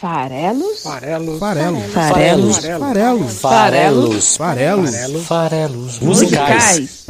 Farelos? Farelos. Farelos. Farelos. Farelos. Farelos. Farelos. Farelos. Musicais.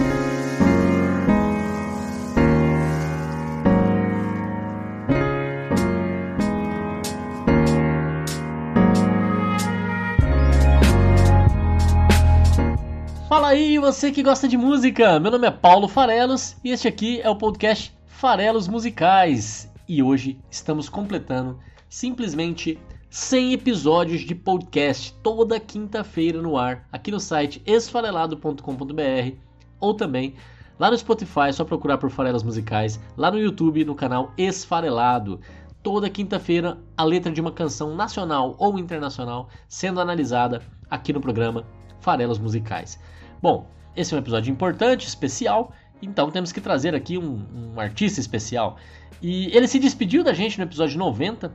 Fala aí, você que gosta de música! Meu nome é Paulo Farelos e este aqui é o podcast Farelos Musicais. E hoje estamos completando simplesmente 100 episódios de podcast toda quinta-feira no ar, aqui no site esfarelado.com.br ou também lá no Spotify, é só procurar por Farelos Musicais, lá no YouTube, no canal Esfarelado. Toda quinta-feira, a letra de uma canção nacional ou internacional sendo analisada aqui no programa Farelos Musicais. Bom, esse é um episódio importante, especial, então temos que trazer aqui um, um artista especial. E ele se despediu da gente no episódio 90,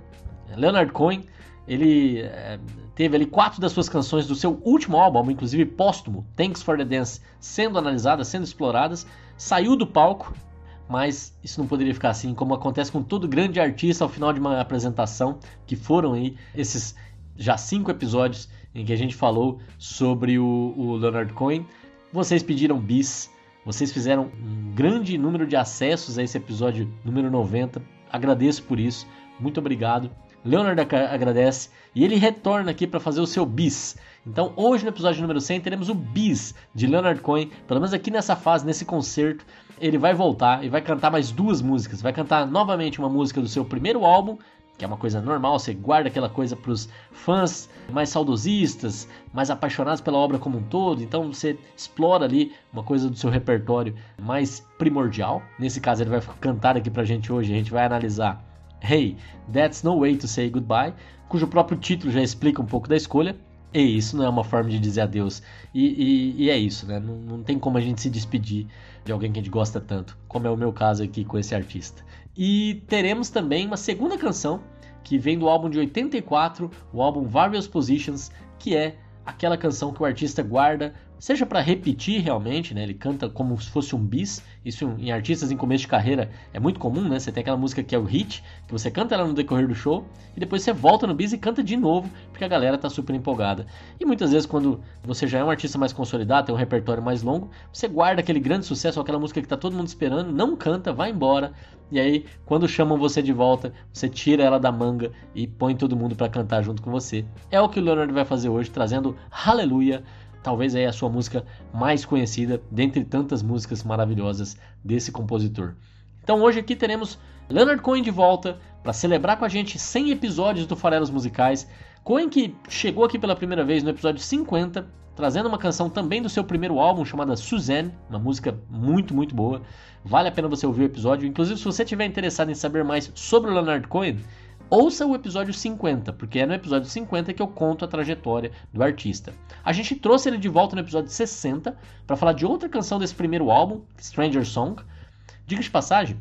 Leonard Cohen. Ele é, teve ali quatro das suas canções do seu último álbum, inclusive póstumo, Thanks for the Dance, sendo analisadas, sendo exploradas. Saiu do palco, mas isso não poderia ficar assim, como acontece com todo grande artista ao final de uma apresentação, que foram aí esses já cinco episódios em que a gente falou sobre o, o Leonard Cohen. Vocês pediram bis, vocês fizeram um grande número de acessos a esse episódio número 90. Agradeço por isso, muito obrigado. Leonard agradece e ele retorna aqui para fazer o seu bis. Então, hoje no episódio número 100 teremos o bis de Leonard Cohen, pelo menos aqui nessa fase, nesse concerto. Ele vai voltar e vai cantar mais duas músicas. Vai cantar novamente uma música do seu primeiro álbum, que é uma coisa normal, você guarda aquela coisa para os fãs mais saudosistas, mais apaixonados pela obra como um todo, então você explora ali uma coisa do seu repertório mais primordial. Nesse caso, ele vai cantar aqui pra gente hoje, a gente vai analisar Hey, That's No Way to Say Goodbye, cujo próprio título já explica um pouco da escolha. E isso não é uma forma de dizer adeus. E, e, e é isso, né? Não, não tem como a gente se despedir de alguém que a gente gosta tanto, como é o meu caso aqui com esse artista. E teremos também uma segunda canção que vem do álbum de 84, o álbum Various Positions, que é aquela canção que o artista guarda seja para repetir realmente, né? Ele canta como se fosse um bis. Isso em artistas em começo de carreira é muito comum, né? Você tem aquela música que é o hit, que você canta ela no decorrer do show e depois você volta no bis e canta de novo, porque a galera tá super empolgada. E muitas vezes quando você já é um artista mais consolidado, tem um repertório mais longo, você guarda aquele grande sucesso, aquela música que tá todo mundo esperando, não canta, vai embora. E aí, quando chamam você de volta, você tira ela da manga e põe todo mundo para cantar junto com você. É o que o Leonard vai fazer hoje, trazendo Hallelujah talvez é a sua música mais conhecida dentre tantas músicas maravilhosas desse compositor. Então hoje aqui teremos Leonard Cohen de volta para celebrar com a gente 100 episódios do Farelos Musicais. Cohen que chegou aqui pela primeira vez no episódio 50, trazendo uma canção também do seu primeiro álbum chamada Suzanne, uma música muito, muito boa. Vale a pena você ouvir o episódio. Inclusive, se você estiver interessado em saber mais sobre o Leonard Cohen, ouça o episódio 50, porque é no episódio 50 que eu conto a trajetória do artista. A gente trouxe ele de volta no episódio 60 para falar de outra canção desse primeiro álbum, Stranger Song. Diga de passagem,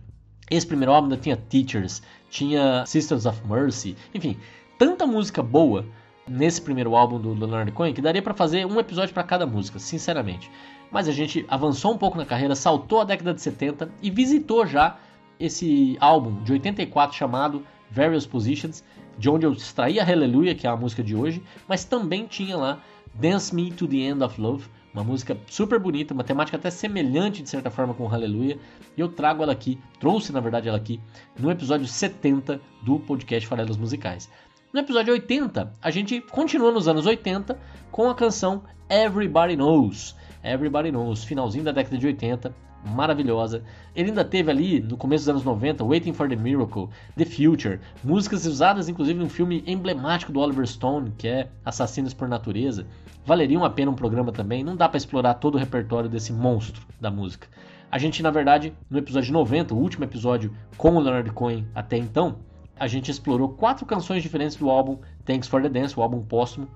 esse primeiro álbum tinha Teachers, tinha Sisters of Mercy, enfim, tanta música boa nesse primeiro álbum do Leonard Cohen que daria para fazer um episódio para cada música, sinceramente. Mas a gente avançou um pouco na carreira, saltou a década de 70 e visitou já esse álbum de 84 chamado Various Positions, de onde eu extraí a Hallelujah, que é a música de hoje, mas também tinha lá Dance Me to the End of Love, uma música super bonita, uma temática até semelhante de certa forma com Hallelujah, e eu trago ela aqui, trouxe na verdade ela aqui, no episódio 70 do podcast Farelos Musicais. No episódio 80, a gente continua nos anos 80 com a canção Everybody Knows. Everybody Knows, finalzinho da década de 80, maravilhosa. Ele ainda teve ali, no começo dos anos 90, Waiting for the Miracle, The Future, músicas usadas inclusive em um filme emblemático do Oliver Stone, que é Assassinos por Natureza. Valeria uma pena um programa também, não dá para explorar todo o repertório desse monstro da música. A gente, na verdade, no episódio 90, o último episódio com o Leonard Cohen até então, a gente explorou quatro canções diferentes do álbum Thanks for the Dance, o álbum póstumo,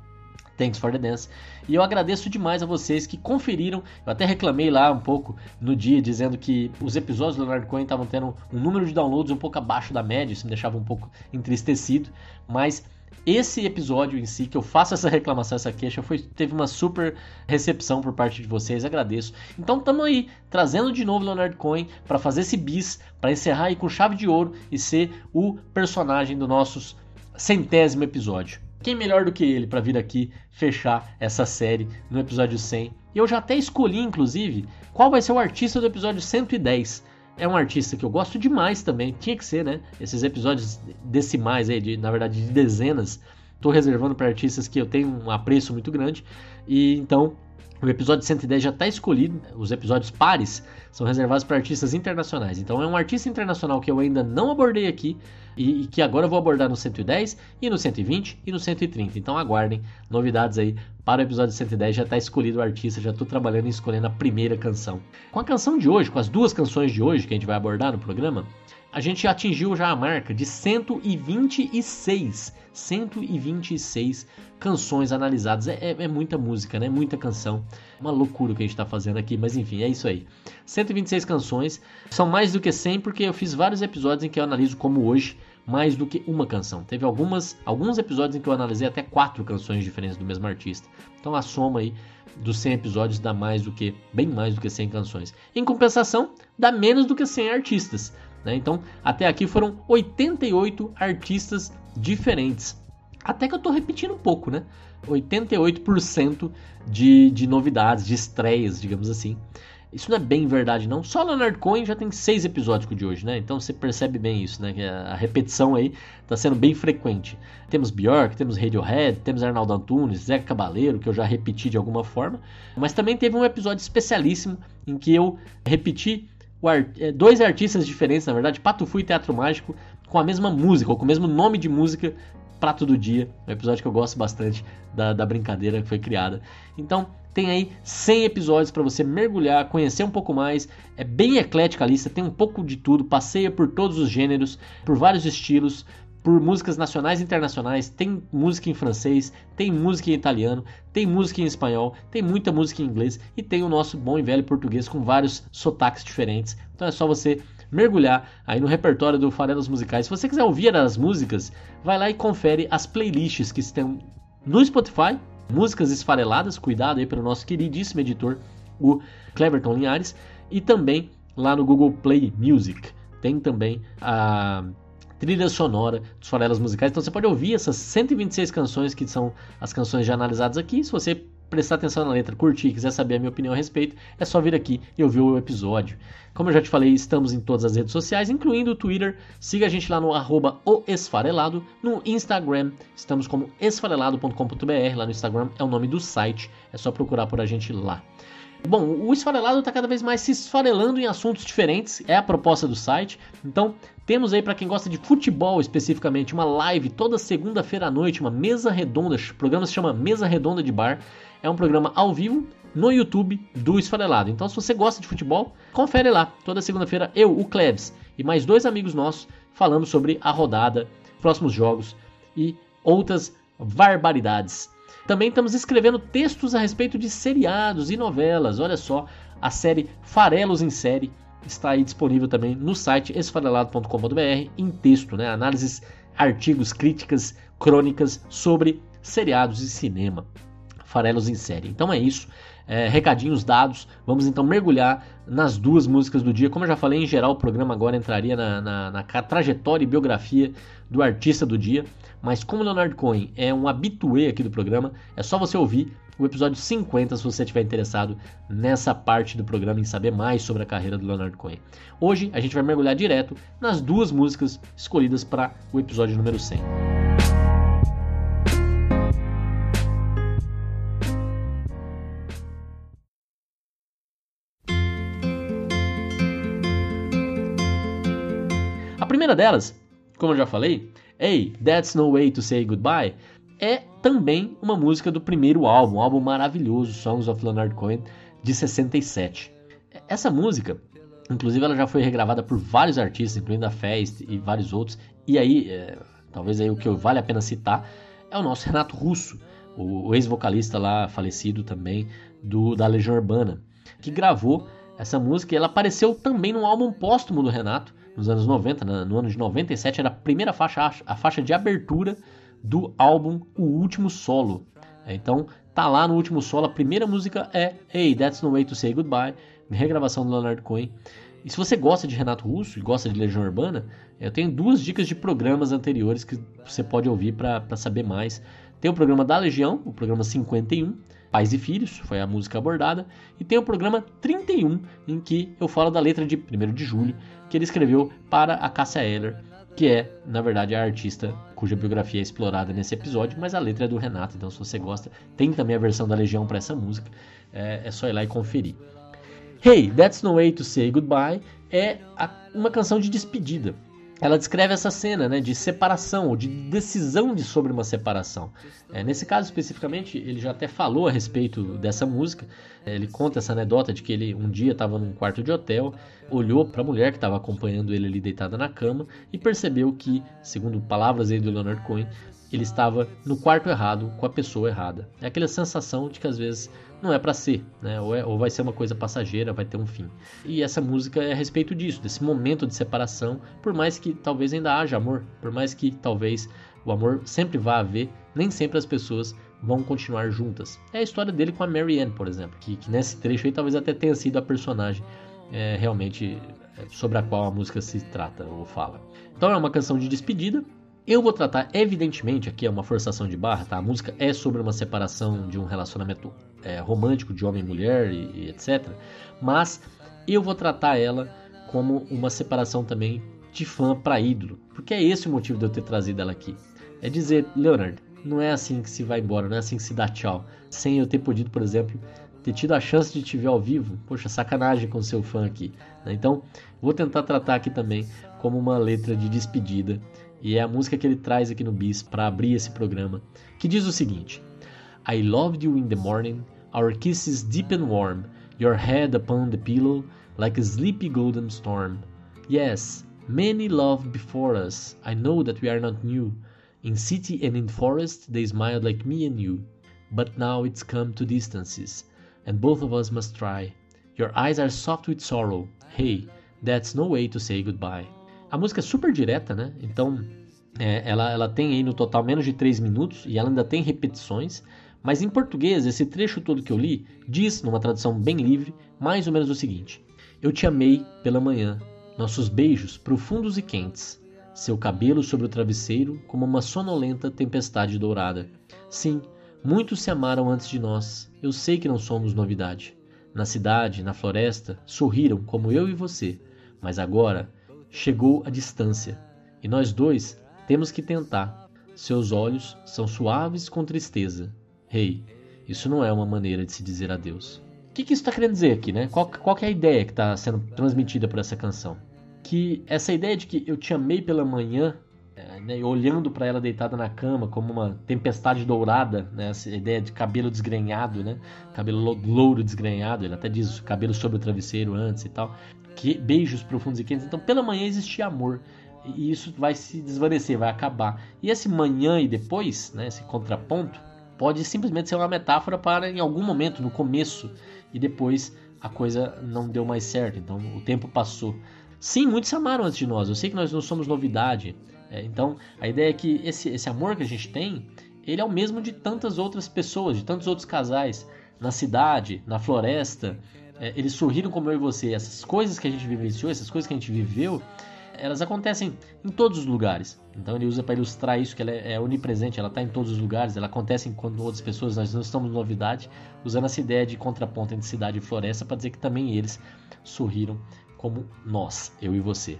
Thanks for the Dance. E eu agradeço demais a vocês que conferiram. Eu até reclamei lá um pouco no dia, dizendo que os episódios do Leonard Cohen estavam tendo um número de downloads um pouco abaixo da média, isso me deixava um pouco entristecido. Mas esse episódio em si, que eu faço essa reclamação, essa queixa, foi, teve uma super recepção por parte de vocês, agradeço. Então estamos aí, trazendo de novo Leonard Cohen para fazer esse bis, para encerrar aí com chave de ouro e ser o personagem dos nossos centésimo episódio. Quem melhor do que ele para vir aqui fechar essa série no episódio 100? Eu já até escolhi, inclusive, qual vai ser o artista do episódio 110. É um artista que eu gosto demais também, tinha que ser, né? Esses episódios decimais aí, de, na verdade, de dezenas, tô reservando para artistas que eu tenho um apreço muito grande. E então o episódio 110 já está escolhido, os episódios pares são reservados para artistas internacionais. Então é um artista internacional que eu ainda não abordei aqui e, e, que agora eu vou abordar no 110 e no 120 e no 130. Então aguardem novidades aí para o episódio 110. Já está escolhido o artista, já estou trabalhando em escolhendo a primeira canção. Com a canção de hoje, com as duas canções de hoje que a gente vai abordar no programa, a gente atingiu já a marca de 126. 126 canções analisadas. É, é, é, muita música, né? Muita canção. Uma loucura o que a gente está fazendo aqui, mas enfim, é isso aí. 126 canções. São mais do que 100 porque eu fiz vários episódios em que eu analiso como hoje mais do que uma canção. Teve algumas, alguns episódios em que eu analisei até quatro canções diferentes do mesmo artista. Então a soma aí dos 100 episódios dá mais do que, bem mais do que 100 canções. Em compensação, dá menos do que 100 artistas. Né? Então, até aqui foram 88 artistas diferentes. Até que eu estou repetindo um pouco, né? 88% de, de novidades, de estreias, digamos assim. Isso não é bem verdade, não. Só Leonard Cohen já tem seis episódios de hoje, né? Então você percebe bem isso, né? Que a repetição aí está sendo bem frequente. Temos Björk, temos Radiohead, temos Arnaldo Antunes, Zé Cabaleiro, que eu já repeti de alguma forma. Mas também teve um episódio especialíssimo em que eu repeti é, dois artistas diferentes, na verdade, Pato Fu e Teatro Mágico, com a mesma música, ou com o mesmo nome de música, Prato do Dia, um episódio que eu gosto bastante da, da brincadeira que foi criada. Então, tem aí 100 episódios para você mergulhar, conhecer um pouco mais. É bem eclética a lista, tem um pouco de tudo, passeia por todos os gêneros, por vários estilos por músicas nacionais e internacionais, tem música em francês, tem música em italiano, tem música em espanhol, tem muita música em inglês e tem o nosso bom e velho português com vários sotaques diferentes. Então é só você mergulhar aí no repertório do Farelas Musicais. Se você quiser ouvir as músicas, vai lá e confere as playlists que estão no Spotify, músicas esfareladas, cuidado aí pelo nosso queridíssimo editor, o Cleverton Linhares, e também lá no Google Play Music. Tem também a trilha sonora dos farelas musicais. Então você pode ouvir essas 126 canções que são as canções já analisadas aqui. Se você prestar atenção na letra, curtir, quiser saber a minha opinião a respeito, é só vir aqui e ouvir o episódio. Como eu já te falei, estamos em todas as redes sociais, incluindo o Twitter. Siga a gente lá no arroba esfarelado. No Instagram, estamos como esfarelado.com.br. Lá no Instagram é o nome do site, é só procurar por a gente lá. Bom, o esfarelado está cada vez mais se esfarelando em assuntos diferentes, é a proposta do site. Então, temos aí para quem gosta de futebol especificamente uma live toda segunda-feira à noite, uma mesa redonda. O programa se chama Mesa Redonda de Bar. É um programa ao vivo no YouTube do Esfarelado. Então, se você gosta de futebol, confere lá. Toda segunda-feira eu, o Klebs e mais dois amigos nossos falando sobre a rodada, próximos jogos e outras barbaridades. Também estamos escrevendo textos a respeito de seriados e novelas. Olha só, a série Farelos em Série está aí disponível também no site esfarelado.com.br em texto, né? Análises, artigos, críticas, crônicas sobre seriados e cinema. Farelos em série. Então é isso. É, recadinhos dados. Vamos então mergulhar nas duas músicas do dia. Como eu já falei, em geral o programa agora entraria na, na, na trajetória e biografia do artista do dia. Mas como Leonard Cohen é um habitué aqui do programa, é só você ouvir o episódio 50 se você estiver interessado nessa parte do programa em saber mais sobre a carreira do Leonard Cohen. Hoje a gente vai mergulhar direto nas duas músicas escolhidas para o episódio número 100. Primeira delas, como eu já falei, Hey, That's No Way to Say Goodbye, é também uma música do primeiro álbum, um álbum maravilhoso, Songs of Leonard Cohen, de 67. Essa música, inclusive, ela já foi regravada por vários artistas, incluindo a Fest e vários outros. E aí, é, talvez aí o que vale a pena citar é o nosso Renato Russo, o, ex-vocalista lá falecido também do da Legião Urbana, que gravou essa música e ela apareceu também no álbum póstumo do Renato, nos anos 90, no ano de 97, era a primeira faixa, a faixa de abertura do álbum O Último Solo. É, então, tá lá no último solo, a primeira música é Hey, That's No Way to Say Goodbye, regravação do Leonard Cohen. E se você gosta de Renato Russo e gosta de Legião Urbana, eu tenho duas dicas de programas anteriores que você pode ouvir para saber mais. Tem o programa da Legião, o programa 51, Pais e Filhos, foi a música abordada, e tem o programa 31, em que eu falo da letra de 1 de julho, que ele escreveu para a Cássia que é, na verdade, a artista cuja biografia é explorada nesse episódio, mas a letra é do Renato, então se você gosta, tem também a versão da Legião para essa música, é, é só ir lá e conferir. Hey, That's No Way to Say Goodbye é a, uma canção de despedida. Ela descreve essa cena né, de separação ou de decisão de sobre uma separação. É, nesse caso especificamente, ele já até falou a respeito dessa música. É, ele conta essa anedota de que ele um dia estava num quarto de hotel, olhou para a mulher que estava acompanhando ele ali deitada na cama e percebeu que, segundo palavras aí do Leonard Cohen, ele estava no quarto errado com a pessoa errada. É aquela sensação de que às vezes não é para ser, né? Ou, é, ou, vai ser uma coisa passageira, vai ter um fim. E essa música é a respeito disso, desse momento de separação, por mais que talvez ainda haja amor, por mais que talvez o amor sempre vá haver, nem sempre as pessoas vão continuar juntas. É a história dele com a Marianne, por exemplo, que, que nesse trecho aí talvez até tenha sido a personagem é, realmente é, sobre a qual a música se trata ou fala. Então é uma canção de despedida, eu vou tratar, evidentemente, aqui é uma forçação de barra, tá? A música é sobre uma separação de um relacionamento é, romântico de homem e mulher e, e etc. Mas eu vou tratar ela como uma separação também de fã para ídolo, porque é esse o motivo de eu ter trazido ela aqui. É dizer, Leonard, não é assim que se vai embora, não é assim que se dá tchau. Sem eu ter podido, por exemplo, ter tido a chance de te ver ao vivo. Poxa, sacanagem com seu fã aqui. Né? Então, vou tentar tratar aqui também como uma letra de despedida e é a música que ele traz aqui no Bis para abrir esse programa, que diz o seguinte: I loved you in the morning, our kisses deep and warm, your head upon the pillow like a sleepy golden storm. Yes, many loved before us, I know that we are not new. In city and in forest they smiled like me and you. But now it's come to distances, and both of us must try. Your eyes are soft with sorrow. Hey, that's no way to say goodbye. A música é super direta, né? Então, é, ela, ela tem aí no total menos de 3 minutos e ela ainda tem repetições. Mas em português, esse trecho todo que eu li diz, numa tradução bem livre, mais ou menos o seguinte: Eu te amei pela manhã, nossos beijos profundos e quentes, seu cabelo sobre o travesseiro como uma sonolenta tempestade dourada. Sim, muitos se amaram antes de nós, eu sei que não somos novidade. Na cidade, na floresta, sorriram como eu e você, mas agora chegou a distância, e nós dois temos que tentar. Seus olhos são suaves com tristeza. Rei, hey, isso não é uma maneira de se dizer adeus. O que, que isso está querendo dizer aqui, né? Qual, qual é a ideia que está sendo transmitida por essa canção? Que essa ideia de que eu te amei pela manhã, né, olhando para ela deitada na cama como uma tempestade dourada, né, essa ideia de cabelo desgrenhado, né, cabelo louro desgrenhado, ele até diz cabelo sobre o travesseiro antes e tal que, beijos profundos e quentes. Então, pela manhã existia amor. E isso vai se desvanecer, vai acabar. E esse manhã e depois, né, esse contraponto, pode simplesmente ser uma metáfora para em algum momento, no começo, e depois a coisa não deu mais certo. Então, o tempo passou. Sim, muitos se amaram antes de nós. Eu sei que nós não somos novidade. É, então, a ideia é que esse, esse amor que a gente tem, ele é o mesmo de tantas outras pessoas, de tantos outros casais, na cidade, na floresta, é, eles sorriram como eu e você. Essas coisas que a gente vivenciou, essas coisas que a gente viveu, elas acontecem em todos os lugares. Então ele usa para ilustrar isso que ela é, é onipresente, ela está em todos os lugares, ela acontece com outras pessoas, nós não estamos novidade, usando essa ideia de contraponto entre cidade e floresta para dizer que também eles sorriram como nós, eu e você.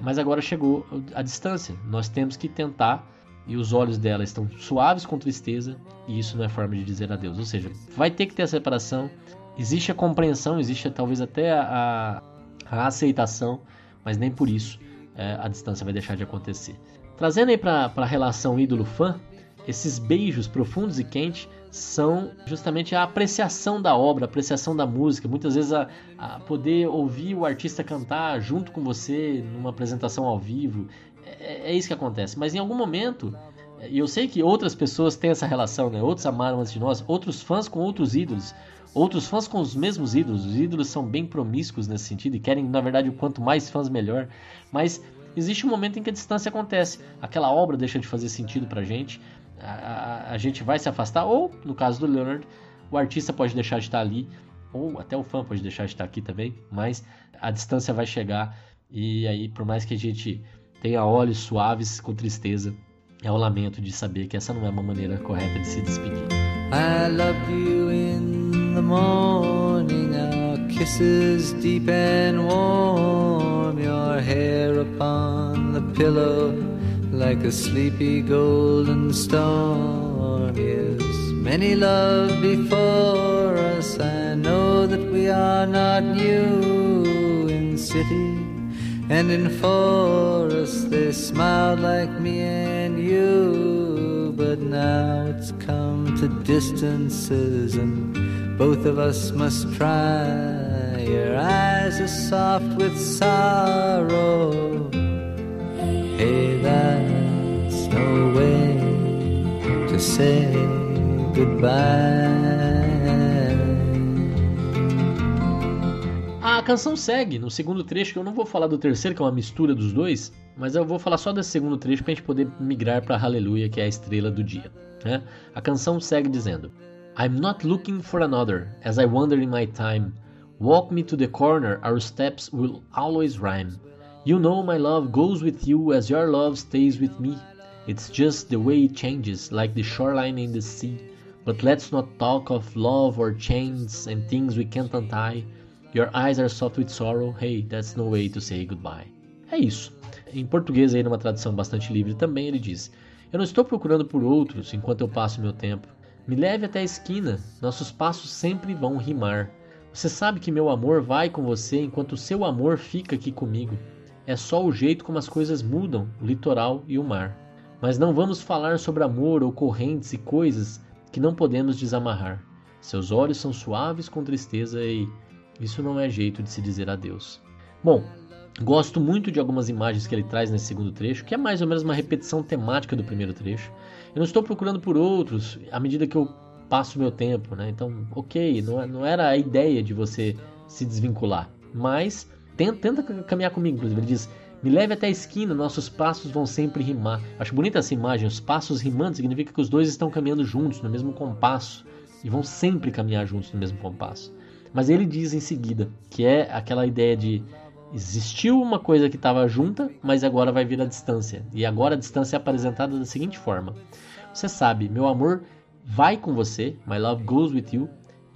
Mas agora chegou a distância, nós temos que tentar e os olhos dela estão suaves com tristeza, e isso não é forma de dizer adeus. Ou seja, vai ter que ter a separação, existe a compreensão, existe talvez até a, a aceitação, mas nem por isso é, a distância vai deixar de acontecer. Trazendo aí para a relação ídolo-fã, esses beijos profundos e quentes são justamente a apreciação da obra, a apreciação da música. Muitas vezes a, a, poder ouvir o artista cantar junto com você numa apresentação ao vivo. É, é isso que acontece. Mas em algum momento, e eu sei que outras pessoas têm essa relação, né? outros amaram antes de nós, outros fãs com outros ídolos. Outros fãs com os mesmos ídolos. Os ídolos são bem promíscuos nesse sentido e querem, na verdade, o quanto mais fãs melhor. Mas existe um momento em que a distância acontece. Aquela obra deixa de fazer sentido pra gente. A, a, gente vai se afastar, ou, no caso do Leonard, o artista pode deixar de estar ali ou até o fã pode deixar de estar aqui também, mas a distância vai chegar e aí, por mais que a gente tenha olhos suaves com tristeza, é o lamento de saber que essa não é uma maneira correta de se despedir. I love you in the morning, our kisses deep and warm, your hair upon the pillow like a sleepy golden storm. Yes, many love before us, I know that we are not new in city and in forest they smiled like me and you. But now it's come to distances, and both of us must try. Your eyes are soft with sorrow. Hey, that's no way to say goodbye. A canção segue no segundo trecho, que eu não vou falar do terceiro, que é uma mistura dos dois, mas eu vou falar só desse segundo trecho para a gente poder migrar para Hallelujah, que é a estrela do dia. Né? A canção segue dizendo: I'm not looking for another, as I wander in my time. Walk me to the corner, our steps will always rhyme. You know my love goes with you as your love stays with me. It's just the way it changes, like the shoreline in the sea. But let's not talk of love or chains and things we can't untie. Your eyes are soft with sorrow, hey, that's no way to say goodbye. É isso. Em português, aí numa tradução bastante livre também, ele diz: Eu não estou procurando por outros enquanto eu passo meu tempo. Me leve até a esquina, nossos passos sempre vão rimar. Você sabe que meu amor vai com você enquanto seu amor fica aqui comigo. É só o jeito como as coisas mudam, o litoral e o mar. Mas não vamos falar sobre amor ou correntes e coisas que não podemos desamarrar. Seus olhos são suaves com tristeza e isso não é jeito de se dizer adeus. Bom, gosto muito de algumas imagens que ele traz nesse segundo trecho, que é mais ou menos uma repetição temática do primeiro trecho. Eu não estou procurando por outros à medida que eu passo meu tempo, né? Então, ok, não, é, não era a ideia de você se desvincular, mas tenta, tenta caminhar comigo. Inclusive, ele diz: me leve até a esquina, nossos passos vão sempre rimar. Acho bonita essa imagem, os passos rimando significa que os dois estão caminhando juntos, no mesmo compasso, e vão sempre caminhar juntos no mesmo compasso. Mas ele diz em seguida que é aquela ideia de existiu uma coisa que estava junta, mas agora vai vir a distância. E agora a distância é apresentada da seguinte forma: Você sabe, meu amor vai com você, my love goes with you,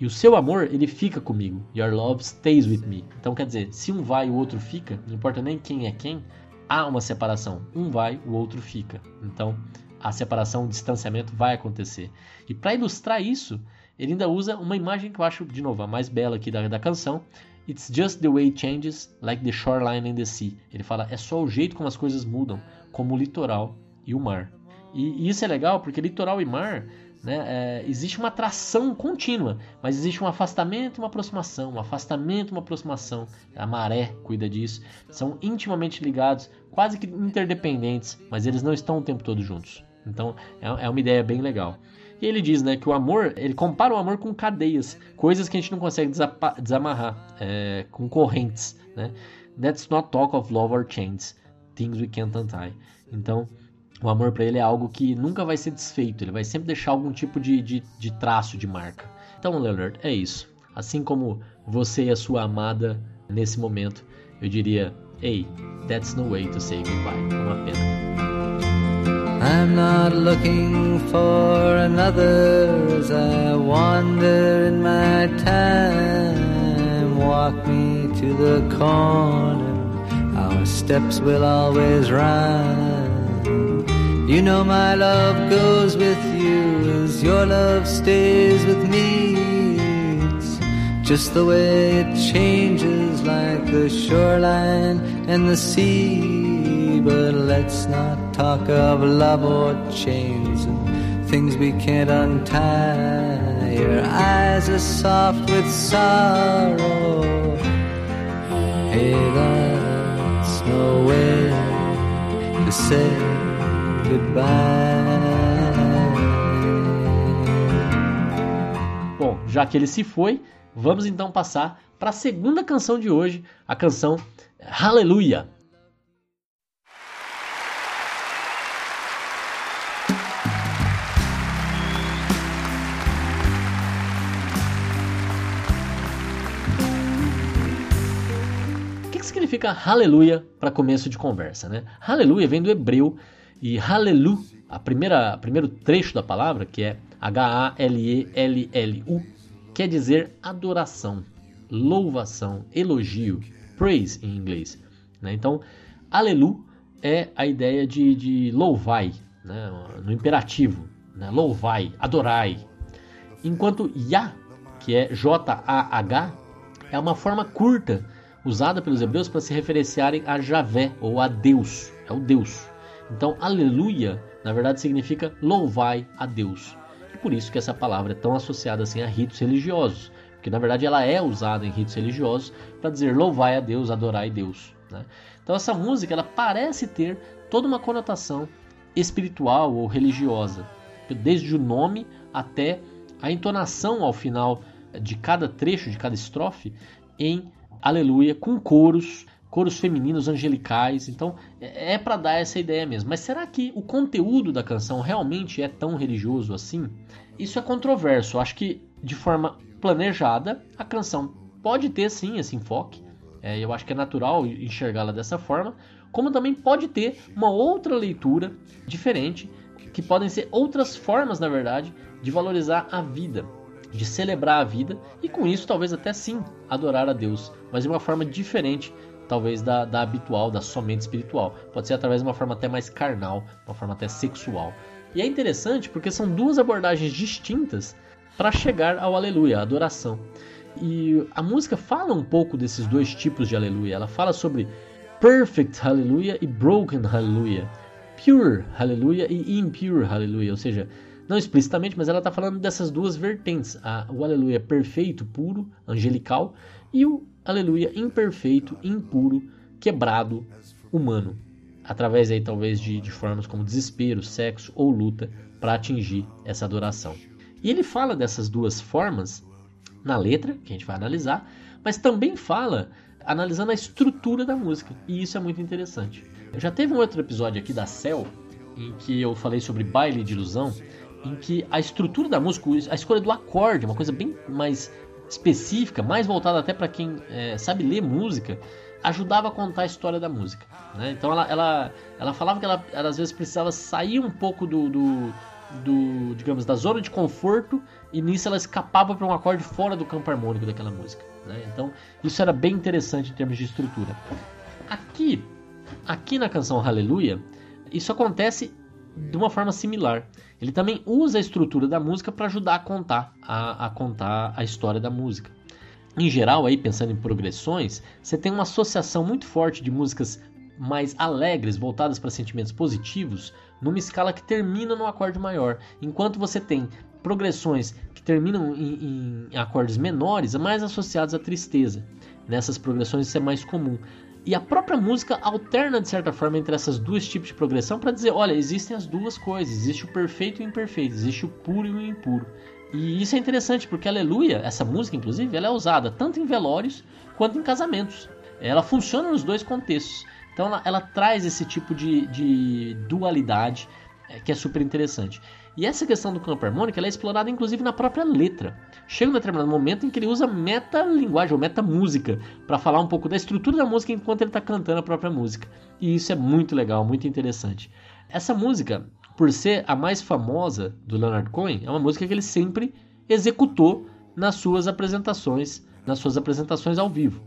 e o seu amor ele fica comigo, your love stays with me. Então quer dizer, se um vai o outro fica, não importa nem quem é quem, há uma separação. Um vai, o outro fica. Então a separação, o distanciamento vai acontecer. E para ilustrar isso, ele ainda usa uma imagem que eu acho, de novo, a mais bela aqui da, da canção. It's just the way it changes, like the shoreline and the sea. Ele fala, é só o jeito como as coisas mudam, como o litoral e o mar. E, e isso é legal porque litoral e mar, né, é, existe uma atração contínua, mas existe um afastamento e uma aproximação, um afastamento e uma aproximação. A maré cuida disso. São intimamente ligados, quase que interdependentes, mas eles não estão o tempo todo juntos. Então é, é uma ideia bem legal. E ele diz, né, que o amor, ele compara o amor com cadeias, coisas que a gente não consegue desamarrar, é, com correntes, né? That's not talk of love or chains, things we can't untie. Então, o amor para ele é algo que nunca vai ser desfeito, ele vai sempre deixar algum tipo de, de, de traço, de marca. Então, Leonard, é isso. Assim como você e a sua amada nesse momento, eu diria, hey, that's no way to say goodbye. É uma pena. I'm not looking for another as I wander in my time. Walk me to the corner, our steps will always rhyme. You know my love goes with you as your love stays with me. It's just the way it changes like the shoreline and the sea but let's not talk of love or chains and things we can't untie. Your eyes are soft with sorrow. Hey, that's no way to say goodbye. Bom, já que ele se foi, vamos então passar para a segunda canção de hoje, a canção Hallelujah, que significa aleluia para começo de conversa, né? Aleluia vem do hebreu e halelu, a primeira primeiro trecho da palavra, que é H A L E L L U, quer dizer adoração, louvação, elogio, praise em inglês. Né? Então, alelu é a ideia de, de louvai, né? no imperativo, né? louvai, adorai. Enquanto Yah, que é J-A-H, é uma forma curta usada pelos hebreus para se referenciarem a Javé ou a Deus, é o Deus. Então, aleluia, na verdade, significa louvai a Deus. E por isso que essa palavra é tão associada assim a ritos religiosos, porque na verdade ela é usada em ritos religiosos para dizer louvai a Deus, adorai Deus. Né? Então essa música ela parece ter toda uma conotação espiritual ou religiosa, desde o nome até a entonação ao final de cada trecho, de cada estrofe, em aleluia, com coros, coros femininos angelicais. Então é, é para dar essa ideia mesmo. Mas será que o conteúdo da canção realmente é tão religioso assim? Isso é controverso. Acho que de forma planejada a canção pode ter sim esse enfoque. É, eu acho que é natural enxergá-la dessa forma, como também pode ter uma outra leitura diferente, que podem ser outras formas, na verdade, de valorizar a vida, de celebrar a vida e com isso talvez até sim adorar a Deus, mas de uma forma diferente, talvez da, da habitual, da somente espiritual. Pode ser através de uma forma até mais carnal, uma forma até sexual. E é interessante porque são duas abordagens distintas para chegar ao aleluia, a adoração. E a música fala um pouco desses dois tipos de aleluia. Ela fala sobre perfect hallelujah e broken hallelujah, pure hallelujah e impure hallelujah, ou seja, não explicitamente, mas ela está falando dessas duas vertentes: a, o aleluia perfeito, puro, angelical, e o aleluia imperfeito, impuro, quebrado, humano. Através aí talvez de, de formas como desespero, sexo ou luta para atingir essa adoração. E ele fala dessas duas formas na letra, que a gente vai analisar, mas também fala analisando a estrutura da música, e isso é muito interessante. Já teve um outro episódio aqui da Cell, em que eu falei sobre baile de ilusão, em que a estrutura da música, a escolha do acorde, uma coisa bem mais específica, mais voltada até para quem é, sabe ler música, ajudava a contar a história da música. Né? Então ela, ela, ela falava que ela, ela, às vezes precisava sair um pouco do, do, do, digamos, da zona de conforto e nisso ela escapava para um acorde fora do campo harmônico daquela música. Né? Então isso era bem interessante em termos de estrutura. Aqui, aqui na canção Hallelujah, isso acontece de uma forma similar. Ele também usa a estrutura da música para ajudar a contar a, a contar a história da música. Em geral, aí pensando em progressões, você tem uma associação muito forte de músicas mais alegres, voltadas para sentimentos positivos, numa escala que termina no acorde maior, enquanto você tem progressões que terminam em, em acordes menores, mais associados à tristeza. Nessas progressões isso é mais comum. E a própria música alterna de certa forma entre esses dois tipos de progressão para dizer, olha, existem as duas coisas, existe o perfeito e o imperfeito, existe o puro e o impuro. E isso é interessante porque Aleluia, essa música inclusive, ela é usada tanto em velórios quanto em casamentos. Ela funciona nos dois contextos. Então ela, ela traz esse tipo de, de dualidade é, que é super interessante. E essa questão do campo harmônico é explorada inclusive na própria letra. Chega um determinado momento em que ele usa metalinguagem ou metamúsica para falar um pouco da estrutura da música enquanto ele está cantando a própria música. E isso é muito legal, muito interessante. Essa música, por ser a mais famosa do Leonard Cohen, é uma música que ele sempre executou nas suas apresentações, nas suas apresentações ao vivo.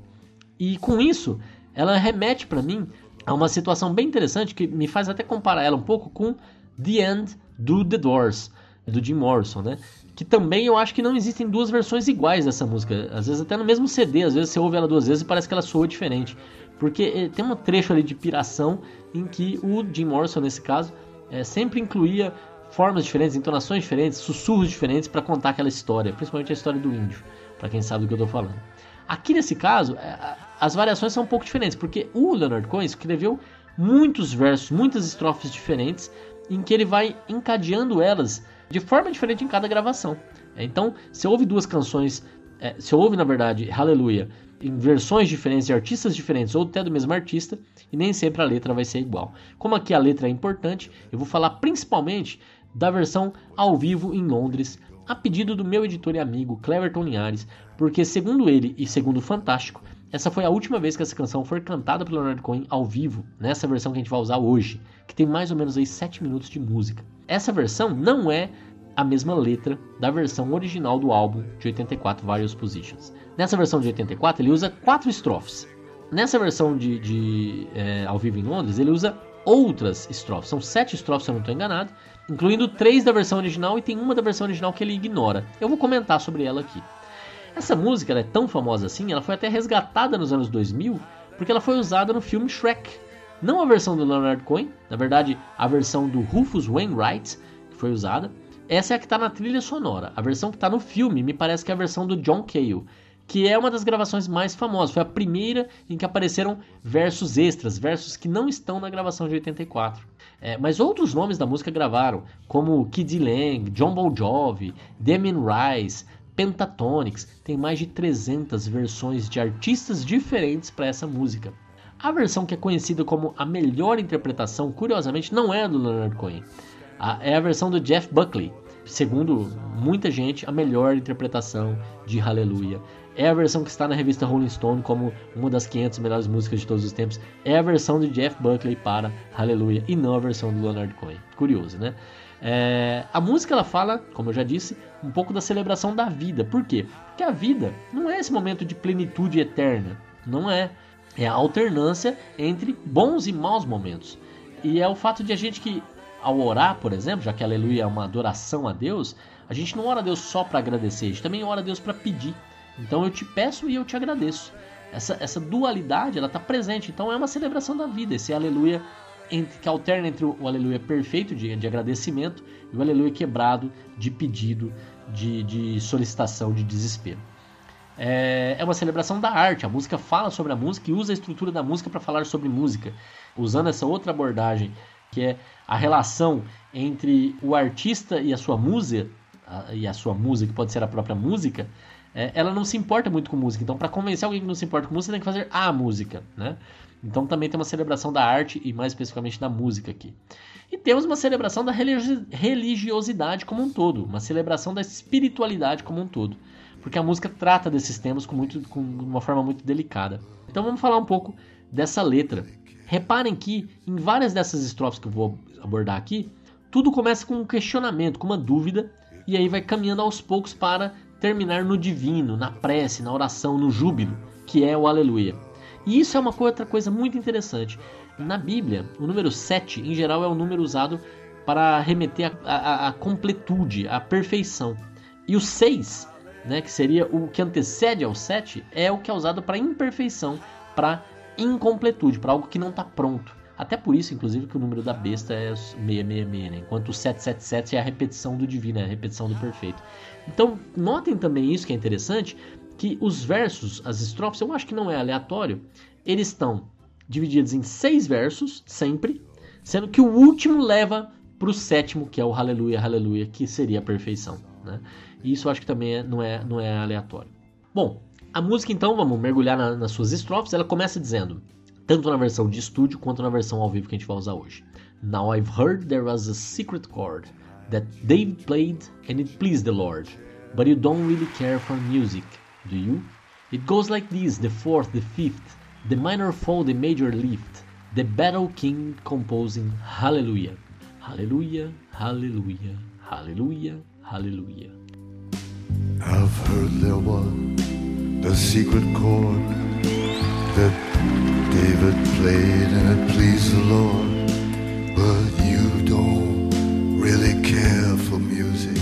E com isso, ela remete para mim a uma situação bem interessante que me faz até comparar ela um pouco com The End do The Doors, do Jim Morrison, né? Que também eu acho que não existem duas versões iguais dessa música. Às vezes até no mesmo CD, às vezes você ouve ela duas vezes e parece que ela soa diferente. Porque eh, tem um trecho ali de piração em que o Jim Morrison, nesse caso, é, sempre incluía formas diferentes, entonações diferentes, sussurros diferentes para contar aquela história, principalmente a história do índio, para quem sabe do que eu estou falando. Aqui nesse caso, é, as variações são um pouco diferentes, porque o Leonard Cohen escreveu muitos versos, muitas estrofes diferentes, em que ele vai encadeando elas de forma diferente em cada gravação. Então, se ouve duas canções, é, se ouve na verdade Hallelujah em versões diferentes de artistas diferentes ou até do mesmo artista, e nem sempre a letra vai ser igual. Como aqui a letra é importante, eu vou falar principalmente da versão ao vivo em Londres, a pedido do meu editor e amigo Cleverton Linhares, porque segundo ele e segundo o Fantástico, essa foi a última vez que essa canção foi cantada pelo Leonard Cohen ao vivo, nessa versão que a gente vai usar hoje, que tem mais ou menos aí 7 minutos de música. Essa versão não é a mesma letra da versão original do álbum de 84, Various Positions. Nessa versão de 84, ele usa quatro estrofes. Nessa versão de, de é, ao vivo em Londres, ele usa outras estrofes. São sete estrofes, se eu não estou enganado, incluindo três da versão original e tem uma da versão original que ele ignora. Eu vou comentar sobre ela aqui. Essa música é tão famosa assim, ela foi até resgatada nos anos 2000 porque ela foi usada no filme Shrek. Não a versão do Leonard Cohen, na verdade a versão do Rufus Wainwright que foi usada. Essa é a que está na trilha sonora. A versão que está no filme me parece que é a versão do John Cale, que é uma das gravações mais famosas. Foi a primeira em que apareceram versos extras, versos que não estão na gravação de 84. É, mas outros nomes da música gravaram, como Kid Lang, John Bon Jovi, Damien Rice, Pentatonix. Tem mais de 300 versões de artistas diferentes para essa música. A versão que é conhecida como a melhor interpretação, curiosamente, não é a do Leonard Cohen. é a versão do Jeff Buckley. Segundo muita gente, a melhor interpretação de Hallelujah é a versão que está na revista Rolling Stone como uma das 500 melhores músicas de todos os tempos. É a versão de Jeff Buckley para Hallelujah e não a versão do Leonard Cohen. Curioso, né? É, a música ela fala, como eu já disse, um pouco da celebração da vida. Por quê? Porque a vida não é esse momento de plenitude eterna. Não é. É a alternância entre bons e maus momentos. E é o fato de a gente que, ao orar, por exemplo, já que aleluia é uma adoração a Deus, a gente não ora a Deus só para agradecer, a gente também ora a Deus para pedir. Então eu te peço e eu te agradeço. Essa, essa dualidade ela está presente, então é uma celebração da vida, esse aleluia entre, que alterna entre o, aleluia perfeito de, de agradecimento e o aleluia quebrado de pedido, de, de solicitação, de desespero. É, é, uma celebração da arte. A música fala sobre a música e usa a estrutura da música para falar sobre música, usando essa outra abordagem que é a relação entre o artista e a sua musa, e a sua música, que pode ser a própria música, é, ela não se importa muito com música. Então, para convencer alguém que não se importa com música, tem que fazer a música, né? Então, também tem uma celebração da arte e mais especificamente da música aqui. E temos uma celebração da religiosidade como um todo, uma celebração da espiritualidade como um todo, porque a música trata desses temas com, muito, com uma forma muito delicada. Então, vamos falar um pouco dessa letra. Reparem que em várias dessas estrofes que eu vou abordar aqui, tudo começa com um questionamento, com uma dúvida, e aí vai caminhando aos poucos para terminar no divino, na prece, na oração, no júbilo, que é o aleluia. E isso é uma outra coisa muito interessante. Na Bíblia, o número 7, em geral, é o número usado para remeter à completude, à perfeição. E o 6, né, que seria o que antecede ao 7, é o que é usado para imperfeição, para incompletude, para algo que não está pronto. Até por isso, inclusive, que o número da besta é 666, né? enquanto o 777 é a repetição do divino, é a repetição do perfeito. Então, notem também isso que é interessante, que os versos, as estrofes, eu acho que não é aleatório, eles estão divididos em seis versos, sempre, sendo que o último leva para o sétimo, que é o Aleluia, Aleluia, que seria a perfeição. Né? E isso eu acho que também é, não, é, não é aleatório. Bom, a música então, vamos mergulhar na, nas suas estrofes, ela começa dizendo, tanto na versão de estúdio quanto na versão ao vivo que a gente vai usar hoje. Now I've heard there was a secret chord that David played and it pleased the Lord, but you don't really care for music, do you? It goes like this the fourth, the fifth, the minor fall, the major lift, the battle king composing Hallelujah, Hallelujah, Hallelujah, Hallelujah, Hallelujah. I've heard there was a secret chord that David played and it pleased the Lord, but you don't really care for music,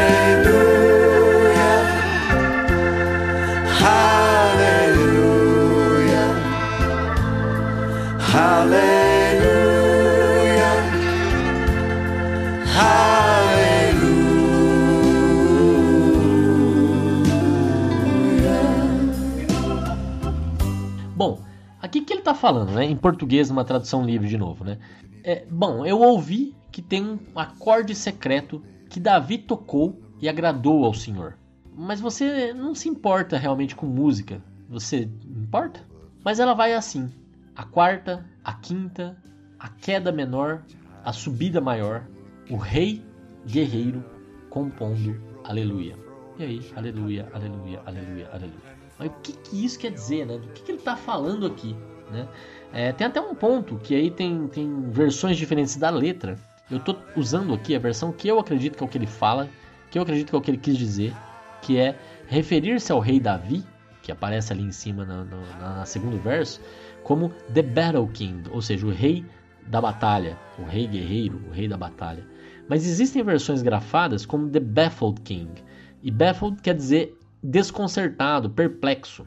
Falando, né? Em português, uma tradução livre de novo, né? É, bom, eu ouvi que tem um acorde secreto que Davi tocou e agradou ao Senhor. Mas você não se importa realmente com música. Você importa? Mas ela vai assim: a quarta, a quinta, a queda menor, a subida maior, o rei guerreiro compondo aleluia. E aí, aleluia, aleluia, aleluia, aleluia. Mas o que, que isso quer dizer, né? Do que, que ele está falando aqui, né? É, tem até um ponto que aí tem, tem versões diferentes da letra. Eu estou usando aqui a versão que eu acredito que é o que ele fala, que eu acredito que é o que ele quis dizer, que é referir-se ao rei Davi, que aparece ali em cima no, no, na, segundo verso, como The Battle King, ou seja, o rei da batalha, o rei guerreiro, o rei da batalha. Mas existem versões grafadas como The Baffled King, e baffled quer dizer desconcertado, perplexo.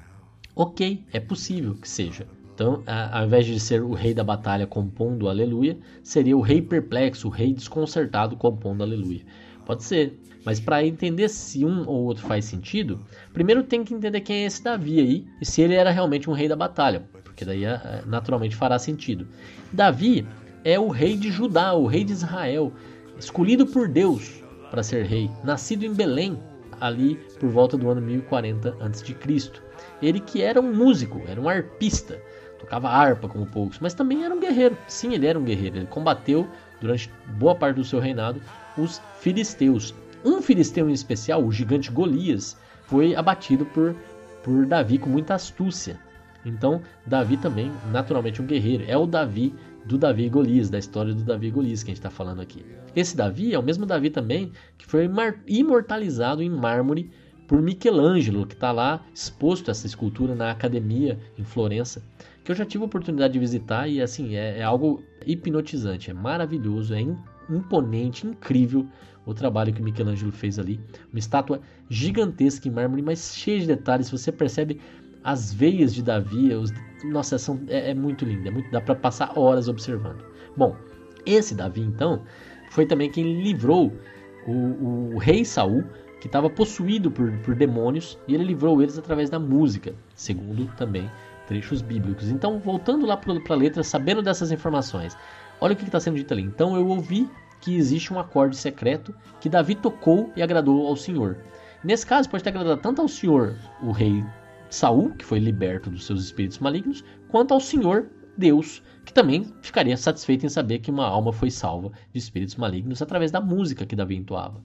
Ok, é possível que seja. Então, ao invés de ser o rei da batalha compondo aleluia, seria o rei perplexo, o rei desconcertado compondo aleluia. Pode ser, mas para entender se um ou outro faz sentido, primeiro tem que entender quem é esse Davi aí e se ele era realmente um rei da batalha, porque daí é, naturalmente fará sentido. Davi é o rei de Judá, o rei de Israel, escolhido por Deus para ser rei, nascido em Belém, ali por volta do ano 1040 a.C. Ele que era um músico, era um arpista, tocava harpa como poucos, mas também era um guerreiro. Sim, ele era um guerreiro. Ele combateu durante boa parte do seu reinado os filisteus. Um filisteu em especial, o gigante Golias, foi abatido por, por Davi com muita astúcia. Então, Davi também, naturalmente, um guerreiro. É o Davi do Davi Golias, da história do Davi Golias que a gente está falando aqui. Esse Davi é o mesmo Davi também que foi imortalizado em mármore por Michelangelo, que está lá exposto essa escultura na academia em Florença, que eu já tive a oportunidade de visitar e assim é, é algo hipnotizante, é maravilhoso, é imponente, incrível o trabalho que Michelangelo fez ali. Uma estátua gigantesca em mármore, mas cheia de detalhes. Você percebe as veias de Davi, os, nossa, são, é, é, muito lindo, é muito, dá para passar horas observando. Bom, esse Davi então foi também quem livrou o, o rei Saul, que estava possuído por, por demônios, e ele livrou eles através da música, segundo também trechos bíblicos. Então, voltando lá para a letra, sabendo dessas informações, olha o que está sendo dito ali. Então eu ouvi que existe um acorde secreto que Davi tocou e agradou ao Senhor. Nesse caso, pode ter agradado tanto ao Senhor, o rei Saul, que foi liberto dos seus espíritos malignos, quanto ao Senhor Deus, que também ficaria satisfeito em saber que uma alma foi salva de espíritos malignos através da música que Davi entoava.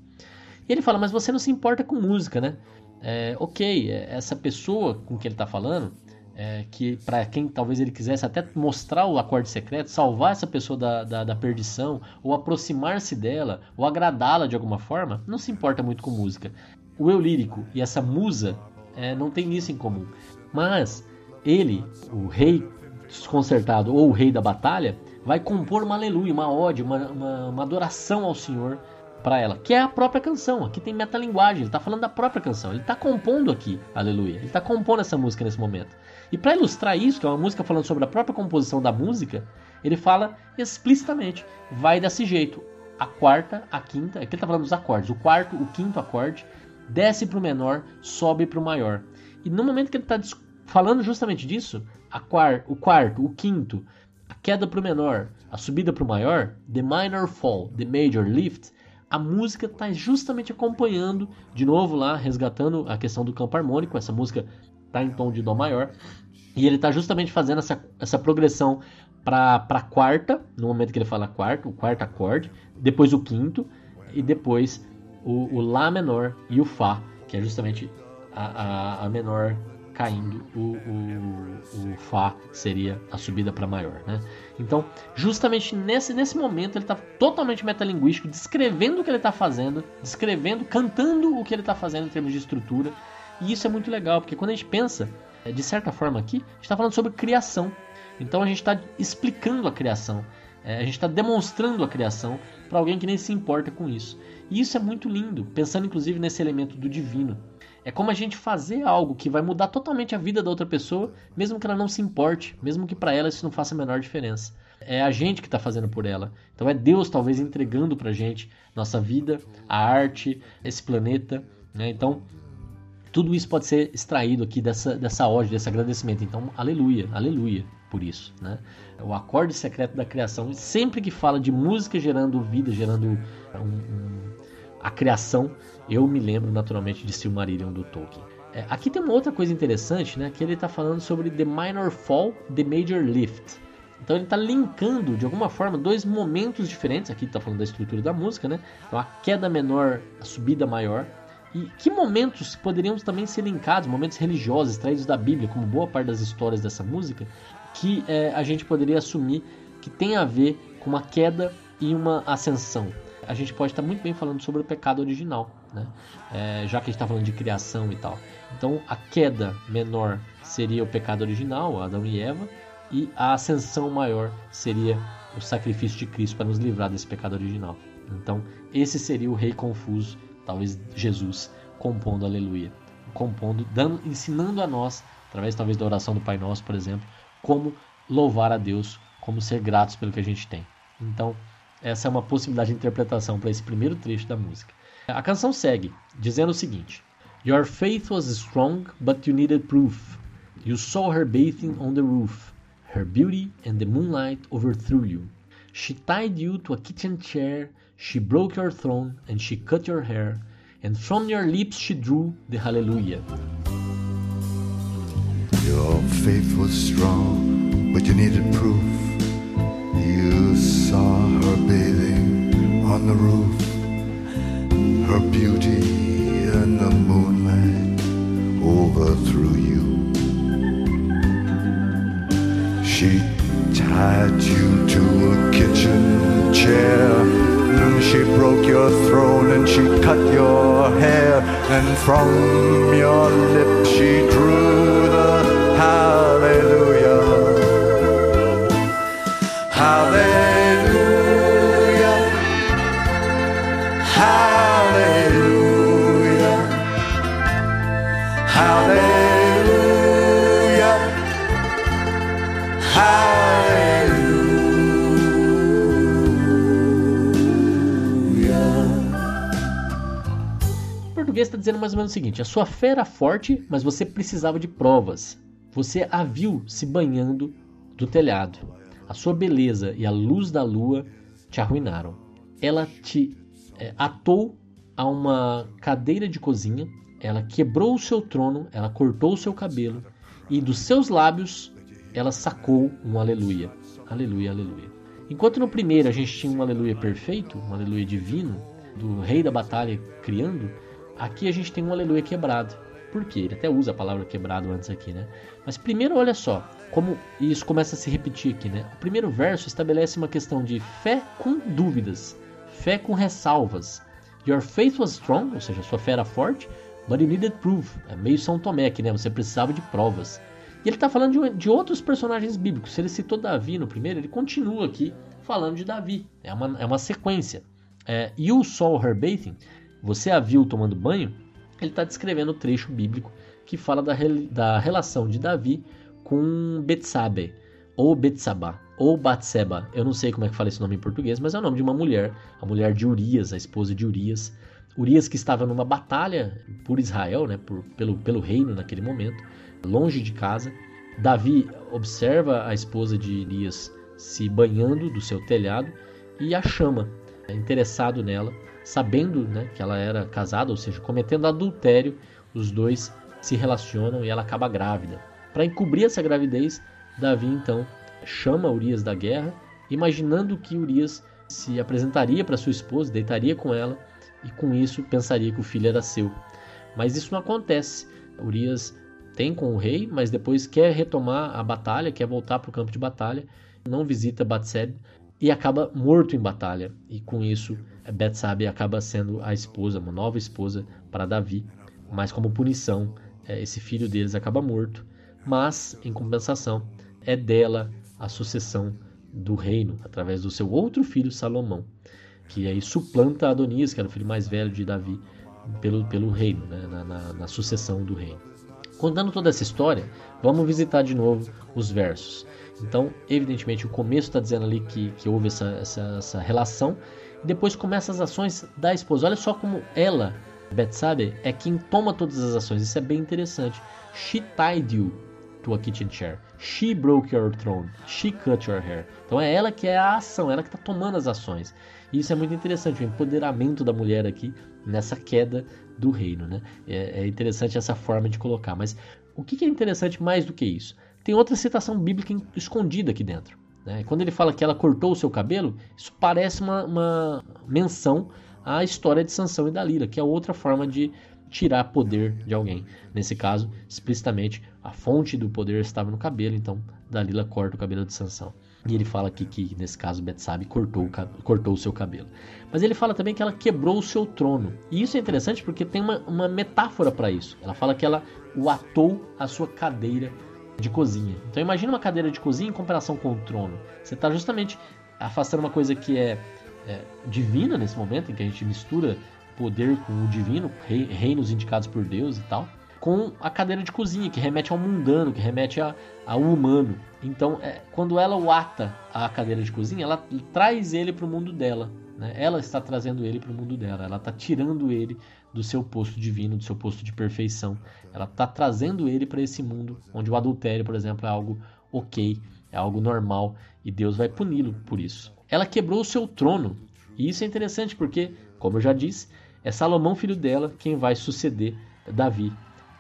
E ele fala, mas você não se importa com música, né? É, ok, é, essa pessoa com quem ele está falando, é, que para quem talvez ele quisesse até mostrar o acorde secreto, salvar essa pessoa da, da, da perdição, ou aproximar-se dela, ou agradá-la de alguma forma, não se importa muito com música. O eu lírico e essa musa é, não tem isso em comum. Mas ele, o rei desconcertado ou o rei da batalha, vai compor uma aleluia, uma ode, uma, uma, uma adoração ao Senhor para ela, que é a própria canção. Aqui tem metalinguagem, ele está falando da própria canção, ele está compondo aqui, aleluia, ele está compondo essa música nesse momento. E para ilustrar isso, que é uma música falando sobre a própria composição da música, ele fala explicitamente, vai desse jeito. A quarta, a quinta, aqui ele está falando dos acordes, o quarto, o quinto acorde desce para o menor, sobe para o maior. E no momento que ele está falando justamente disso, quar o quarto, o quinto, a queda para o menor, a subida para o maior, the minor fall, the major lift, a música está justamente acompanhando, de novo lá, resgatando a questão do campo harmônico, essa música está em tom de Dó maior, e ele está justamente fazendo essa, essa progressão para quarta, no momento que ele fala quarto, o quarto acorde, depois o quinto, e depois o, o Lá menor e o Fá, que é justamente a, a, a menor caindo, o, o, o, Fá seria a subida para maior. Né? Então, justamente nesse, nesse momento, ele está totalmente metalinguístico, descrevendo o que ele está fazendo, descrevendo, cantando o que ele está fazendo em termos de estrutura. E isso é muito legal, porque quando a gente pensa, é, de certa forma aqui, a gente está falando sobre criação. Então a gente está explicando a criação, é, a gente está demonstrando a criação para alguém que nem se importa com isso. E isso é muito lindo, pensando inclusive nesse elemento do divino. É como a gente fazer algo que vai mudar totalmente a vida da outra pessoa, mesmo que ela não se importe, mesmo que para ela isso não faça a menor diferença. É a gente que está fazendo por ela. Então é Deus talvez entregando para gente nossa vida, a arte, esse planeta. Né? Então Tudo isso pode ser extraído aqui dessa, dessa ode, desse agradecimento. Então, aleluia, aleluia por isso. Né? O acorde secreto da criação, sempre que fala de música gerando vida, gerando um, um, a criação, eu me lembro naturalmente de Silmarillion do Tolkien. É, aqui tem uma outra coisa interessante, né? Que ele está falando sobre The Minor Fall, The Major Lift. Então ele está linkando de alguma forma dois momentos diferentes. Aqui está falando da estrutura da música, né? Então a queda menor, a subida maior. E que momentos poderiam também ser linkados, momentos religiosos extraídos da Bíblia, como boa parte das histórias dessa música, que é, a gente poderia assumir que tem a ver com uma queda e uma ascensão. A gente pode estar muito bem falando sobre o pecado original, né? É, já que a gente está falando de criação e tal. Então a queda menor seria o pecado original, Adão e Eva, e a ascensão maior seria o sacrifício de Cristo para nos livrar desse pecado original. Então, esse seria o rei confuso, talvez Jesus compondo aleluia, compondo, dando, ensinando a nós, através talvez da oração do Pai Nosso, por exemplo, como louvar a Deus, como ser gratos pelo que a gente tem. Então, essa é uma possibilidade de interpretação para esse primeiro trecho da música. A canção segue dizendo o seguinte: Your faith was strong, but you needed proof. You saw her bathing on the roof. Her beauty and the moonlight overthrew you. She tied you to a kitchen chair, she broke your throne, and she cut your hair, and from your lips she drew the hallelujah. Your faith was strong, but you needed proof. You saw her bathing on the roof, her beauty and the moonlight overthrew you. She tied you to a kitchen chair. She broke your throne and she cut your hair. And from your lips she drew the hallelujah. Hallelujah. Hallelujah. Hallelujah. Está dizendo mais ou menos o seguinte: a sua fé era forte, mas você precisava de provas. Você a viu se banhando do telhado. A sua beleza e a luz da lua te arruinaram. Ela te é, atou a uma cadeira de cozinha, ela quebrou o seu trono, ela cortou o seu cabelo e dos seus lábios ela sacou um aleluia. Aleluia, aleluia. Enquanto no primeiro a gente tinha um aleluia perfeito, um aleluia divino, do rei da batalha criando, aqui a gente tem um aleluia quebrado. Por quê? Ele até usa a palavra quebrado antes aqui, né? Mas primeiro, olha só, como isso começa a se repetir aqui, né? O primeiro verso estabelece uma questão de fé com dúvidas, fé com ressalvas. Your faith was strong, ou seja, sua fé era forte, but you needed proof. É meio São Tomé aqui, né? Você precisava de provas. E ele está falando de, de, outros personagens bíblicos. Se ele citou Davi no primeiro, ele continua aqui falando de Davi. É uma, é uma sequência. É, you saw her bathing, você a viu tomando banho, ele está descrevendo o trecho bíblico que fala da, da relação de Davi com Betsabe, ou Betsabá, ou Batseba. Eu não sei como é que fala esse nome em português, mas é o nome de uma mulher, a mulher de Urias, a esposa de Urias. Urias que estava numa batalha por Israel, né, por, pelo, pelo reino naquele momento, longe de casa. Davi observa a esposa de Urias se banhando do seu telhado e a chama, interessado nela, sabendo né, que ela era casada, ou seja, cometendo adultério, os dois se relacionam e ela acaba grávida. Para encobrir essa gravidez, Davi então chama Urias da guerra, imaginando que Urias se apresentaria para sua esposa, deitaria com ela e com isso pensaria que o filho era seu. Mas isso não acontece. Urias tem com o rei, mas depois quer retomar a batalha, quer voltar para o campo de batalha, não visita Batseb e acaba morto em batalha. E com isso, Betsabe acaba sendo a esposa, uma nova esposa para Davi. Mas como punição, esse filho deles acaba morto. Mas, em compensação, é dela a sucessão do reino, através do seu outro filho Salomão, que aí suplanta Adonias, que era o filho mais velho de Davi, pelo, pelo reino, né? na, na, na sucessão do reino. Contando toda essa história, vamos visitar de novo os versos. Então, evidentemente, o começo está dizendo ali que, que houve essa, essa, essa relação, depois começa as ações da esposa. Olha só como ela Betsabe é quem toma todas as ações. Isso é bem interessante. She tied you to a kitchen chair. She broke your throne. She cut your hair. Então é ela que é a ação, ela que está tomando as ações. E isso é muito interessante, o empoderamento da mulher aqui nessa queda do reino. Né? É, é interessante essa forma de colocar. Mas o que é interessante mais do que isso? Tem outra citação bíblica escondida aqui dentro. Né? Quando ele fala que ela cortou o seu cabelo, isso parece uma, uma menção à história de Sansão e Dalila, que é outra forma de tirar poder de alguém. Nesse caso, explicitamente, a fonte do poder estava no cabelo, então Dalila corta o cabelo de Sansão. E ele fala aqui que, nesse caso, Betsabe cortou, cortou o seu cabelo. Mas ele fala também que ela quebrou o seu trono. E isso é interessante porque tem uma, uma metáfora para isso. Ela fala que ela o atou a sua cadeira de cozinha. Então imagina uma cadeira de cozinha em comparação com o trono. Você está justamente afastando uma coisa que é, é, divina nesse momento, em que a gente mistura poder com o divino, reinos indicados por Deus e tal, com a cadeira de cozinha, que remete ao mundano, que remete a, ao humano. Então, é, quando ela o ata a cadeira de cozinha, ela traz ele para o mundo dela. Né? Ela está trazendo ele para o mundo dela, ela está tirando ele do seu posto divino, do seu posto de perfeição. Ela está trazendo ele para esse mundo onde o adultério, por exemplo, é algo ok, é algo normal e Deus vai puni-lo por isso. Ela quebrou o seu trono e isso é interessante porque, como eu já disse, é Salomão, filho dela, quem vai suceder Davi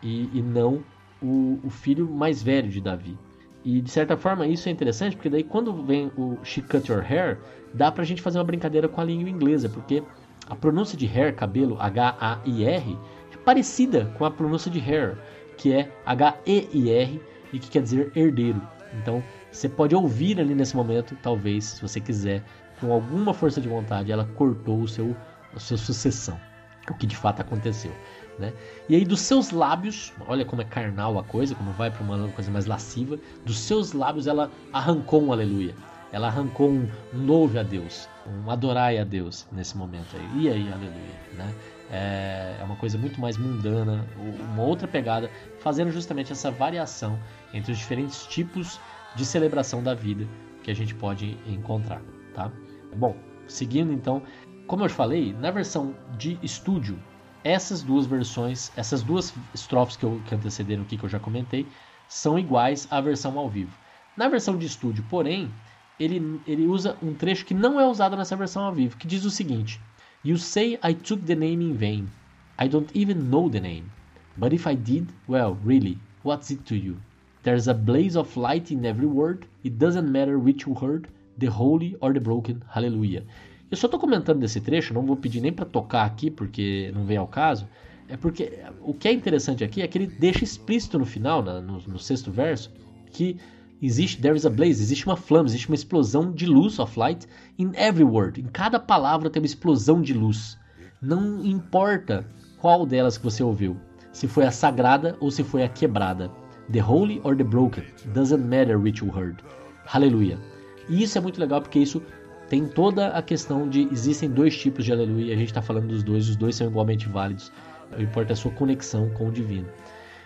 e, e não o, o, filho mais velho de Davi. E de certa forma isso é interessante porque daí quando vem o She Cut Your Hair, dá pra gente fazer uma brincadeira com a língua inglesa, porque a pronúncia de hair, cabelo, H-A-I-R, é parecida com a pronúncia de hair, que é H-E-I-R e que quer dizer herdeiro. Então, você pode ouvir ali nesse momento, talvez, se você quiser, com alguma força de vontade, ela cortou o seu, a sua sucessão, o que de fato aconteceu. Né? E aí dos seus lábios, olha como é carnal a coisa, como vai para uma coisa mais lasciva, dos seus lábios ela arrancou um aleluia. Ela arrancou um, louve a Deus, um adorai a Deus nesse momento aí. E aí, aleluia, né? É, é uma coisa muito mais mundana, uma outra pegada, fazendo justamente essa variação entre os diferentes tipos de celebração da vida que a gente pode encontrar, tá? Bom, seguindo então, como eu falei, na versão de estúdio, essas duas versões, essas duas estrofes que, eu, que antecederam aqui, que eu já comentei, são iguais à versão ao vivo. Na versão de estúdio, porém, ele, ele usa um trecho que não é usado nessa versão ao vivo, que diz o seguinte: You say I took the name in vain. I don't even know the name. But if I did, well, really, what's it to you? There's a blaze of light in every word. It doesn't matter which you heard, the holy or the broken. Hallelujah. Eu só estou comentando desse trecho, não vou pedir nem para tocar aqui porque não vem ao caso. É porque o que é interessante aqui é que ele deixa explícito no final, no, no sexto verso, que existe there is a blaze, existe uma flama, existe uma explosão de luz of light in every word. Em cada palavra tem uma explosão de luz. Não importa qual delas que você ouviu, se foi a sagrada ou se foi a quebrada. The holy or the broken, doesn't matter which you heard. Aleluia. E isso é muito legal porque isso tem toda a questão de existem dois tipos de aleluia a gente está falando dos dois, os dois são igualmente válidos. O importa é a sua conexão com o divino.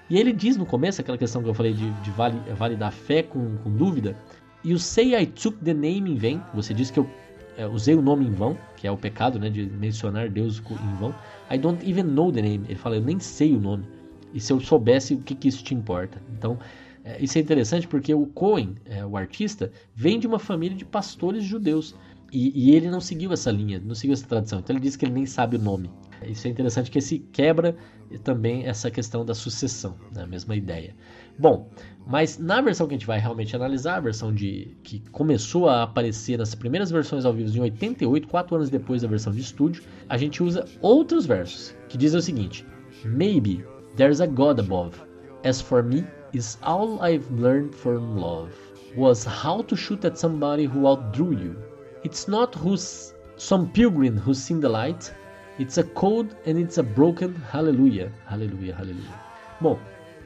E ele diz no começo, aquela questão que eu falei de, de vale, validar fé com, com dúvida, e o say I took the name in vain, você disse que eu é, usei o nome em vão, que é o pecado né, de mencionar Deus em vão. I don't even know the name, ele fala, eu nem sei o nome. E se eu soubesse, o que, que isso te importa? Então, é, isso é interessante porque o Cohen, é, o artista, vem de uma família de pastores judeus. E, e, ele não seguiu essa linha, não seguiu essa tradição. Então ele diz que ele nem sabe o nome. Isso é interessante que se quebra também essa questão da sucessão, né? a mesma ideia. Bom, mas na versão que a gente vai realmente analisar, a versão de que começou a aparecer nas primeiras versões ao vivo em 88, quatro anos depois da versão de estúdio, a gente usa outros versos que dizem o seguinte: Maybe there's a God above. As for me, is all I've learned from love was how to shoot at somebody who outdrew you. It's not who's some pilgrim who's seen the light. It's a code and it's a broken hallelujah. Hallelujah, hallelujah. Bom,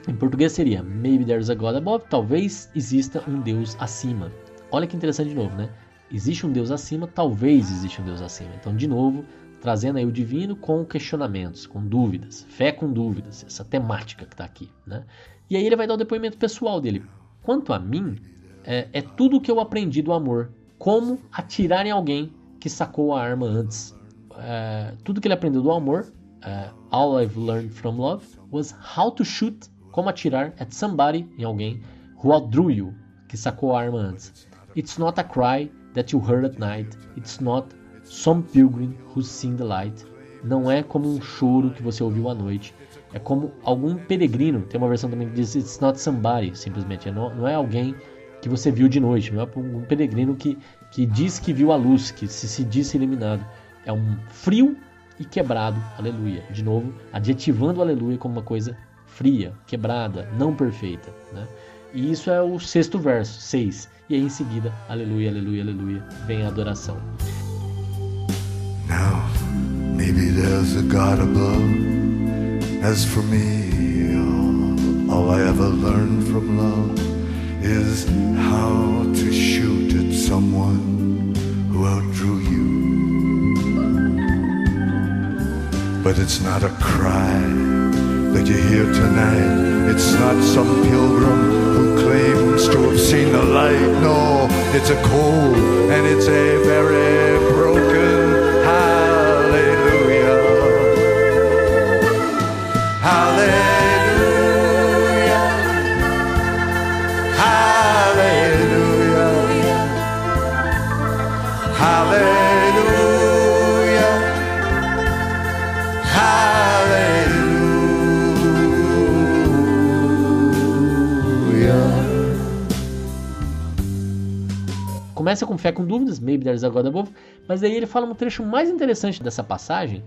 em português seria Maybe there's a God above. Talvez exista um Deus acima. Olha que interessante de novo, né? Existe um Deus acima, talvez exista um Deus acima. Então, de novo, trazendo aí o divino com questionamentos, com dúvidas, fé com dúvidas, essa temática que está aqui, né? E aí ele vai dar o depoimento pessoal dele. Quanto a mim, é, é tudo o que eu aprendi do amor como atirar em alguém que sacou a arma antes. É, tudo que ele aprendeu do amor uh, All I've Learned From Love was How to Shoot, como atirar at somebody, em alguém, who outdrew you, que sacou a arma antes. It's not a cry that you heard at night, it's not some pilgrim who's seen the light. Não é como um choro que você ouviu à noite, é como algum peregrino. Tem uma versão também que diz It's not somebody, simplesmente. É não, não é alguém que você viu de noite, não é um peregrino que, que diz que viu a luz, que se, se disse eliminado. É um frio e quebrado, aleluia. De novo, adjetivando aleluia como uma coisa fria, quebrada, não perfeita. Né? E isso é o sexto verso, seis. E aí em seguida, aleluia, aleluia, aleluia, vem a adoração. Now, maybe there's a God above. As for me, all, all I ever learned from love is how to shoot at someone who outdrew you. But it's not a cry that you hear tonight. It's not some pilgrim who claims to have seen the light. No, it's a cold and it's a very Começa com fé com dúvidas, maybe there's a God above, mas aí ele fala um trecho mais interessante dessa passagem,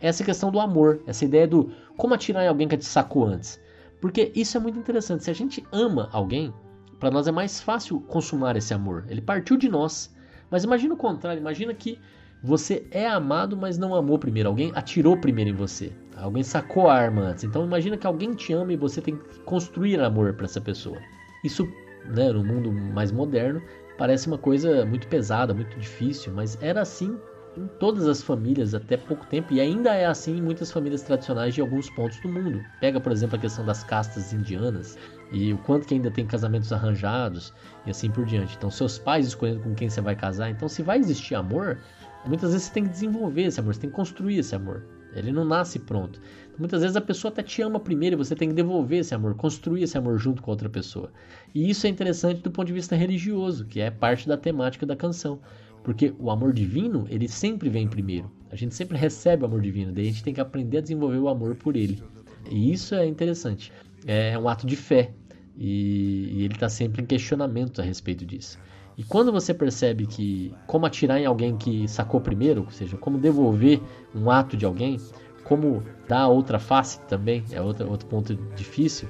é essa questão do amor, essa ideia do como atirar em alguém que te sacou antes. Porque isso é muito interessante. Se a gente ama alguém, para nós é mais fácil consumar esse amor. Ele partiu de nós. Mas imagina o contrário, imagina que você é amado, mas não amou primeiro. Alguém atirou primeiro em você. Alguém sacou a arma antes. Então imagina que alguém te ama e você tem que construir amor para essa pessoa. Isso, né, no mundo mais moderno, parece uma coisa muito pesada, muito difícil, mas era assim em todas as famílias até pouco tempo e ainda é assim em muitas famílias tradicionais de alguns pontos do mundo. Pega, por exemplo, a questão das castas indianas e o quanto que ainda tem casamentos arranjados e assim por diante. Então, seus pais escolhendo com quem você vai casar. Então, se vai existir amor, muitas vezes você tem que desenvolver esse amor, você tem que construir esse amor. Ele não nasce pronto. Muitas vezes a pessoa até te ama primeiro e você tem que devolver esse amor, construir esse amor junto com outra pessoa. E isso é interessante do ponto de vista religioso, que é parte da temática da canção. Porque o amor divino, ele sempre vem primeiro. A gente sempre recebe o amor divino, daí a gente tem que aprender a desenvolver o amor por ele. E isso é interessante. É um ato de fé. E, e ele está sempre em questionamento a respeito disso. E quando você percebe que como atirar em alguém que sacou primeiro, ou seja, como devolver um ato de alguém, como dar outra face também, é outro, outro ponto difícil.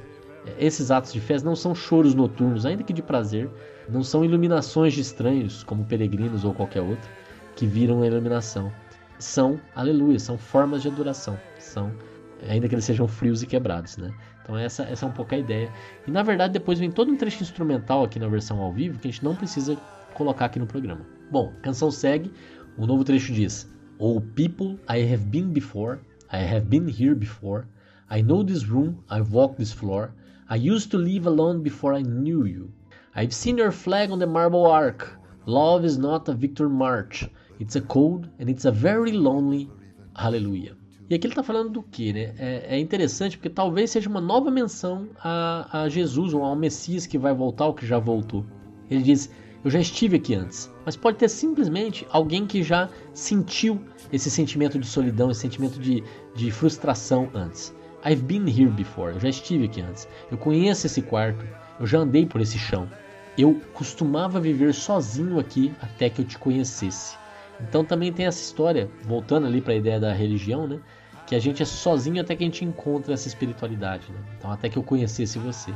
Esses atos de fé não são choros noturnos, ainda que de prazer, não são iluminações de estranhos, como peregrinos ou qualquer outro, que viram a iluminação. São, aleluia, são formas de adoração, são, ainda que eles sejam frios e quebrados, né? Então essa, essa é um pouco a ideia. E na verdade depois vem todo um trecho instrumental aqui na versão ao vivo que a gente não precisa colocar aqui no programa. Bom, a canção segue, o novo trecho diz: Oh people I have been before, I have been here before, I know this room, I've walked this floor, I used to live alone before I knew you. I've seen your flag on the marble arc. Love is not a victor march. It's a cold and it's a very lonely. Hallelujah. E aqui ele está falando do que, né? É, é, interessante porque talvez seja uma nova menção a, a Jesus ou ao Messias que vai voltar ou que já voltou. Ele diz: Eu já estive aqui antes. Mas pode ter simplesmente alguém que já sentiu esse sentimento de solidão, esse sentimento de, de frustração antes. I've been here before. Eu já estive aqui antes. Eu conheço esse quarto. Eu já andei por esse chão. Eu costumava viver sozinho aqui até que eu te conhecesse. Então também tem essa história, voltando ali para a ideia da religião, né? Que a gente é sozinho até que a gente encontra essa espiritualidade, né? Então até que eu conhecesse você.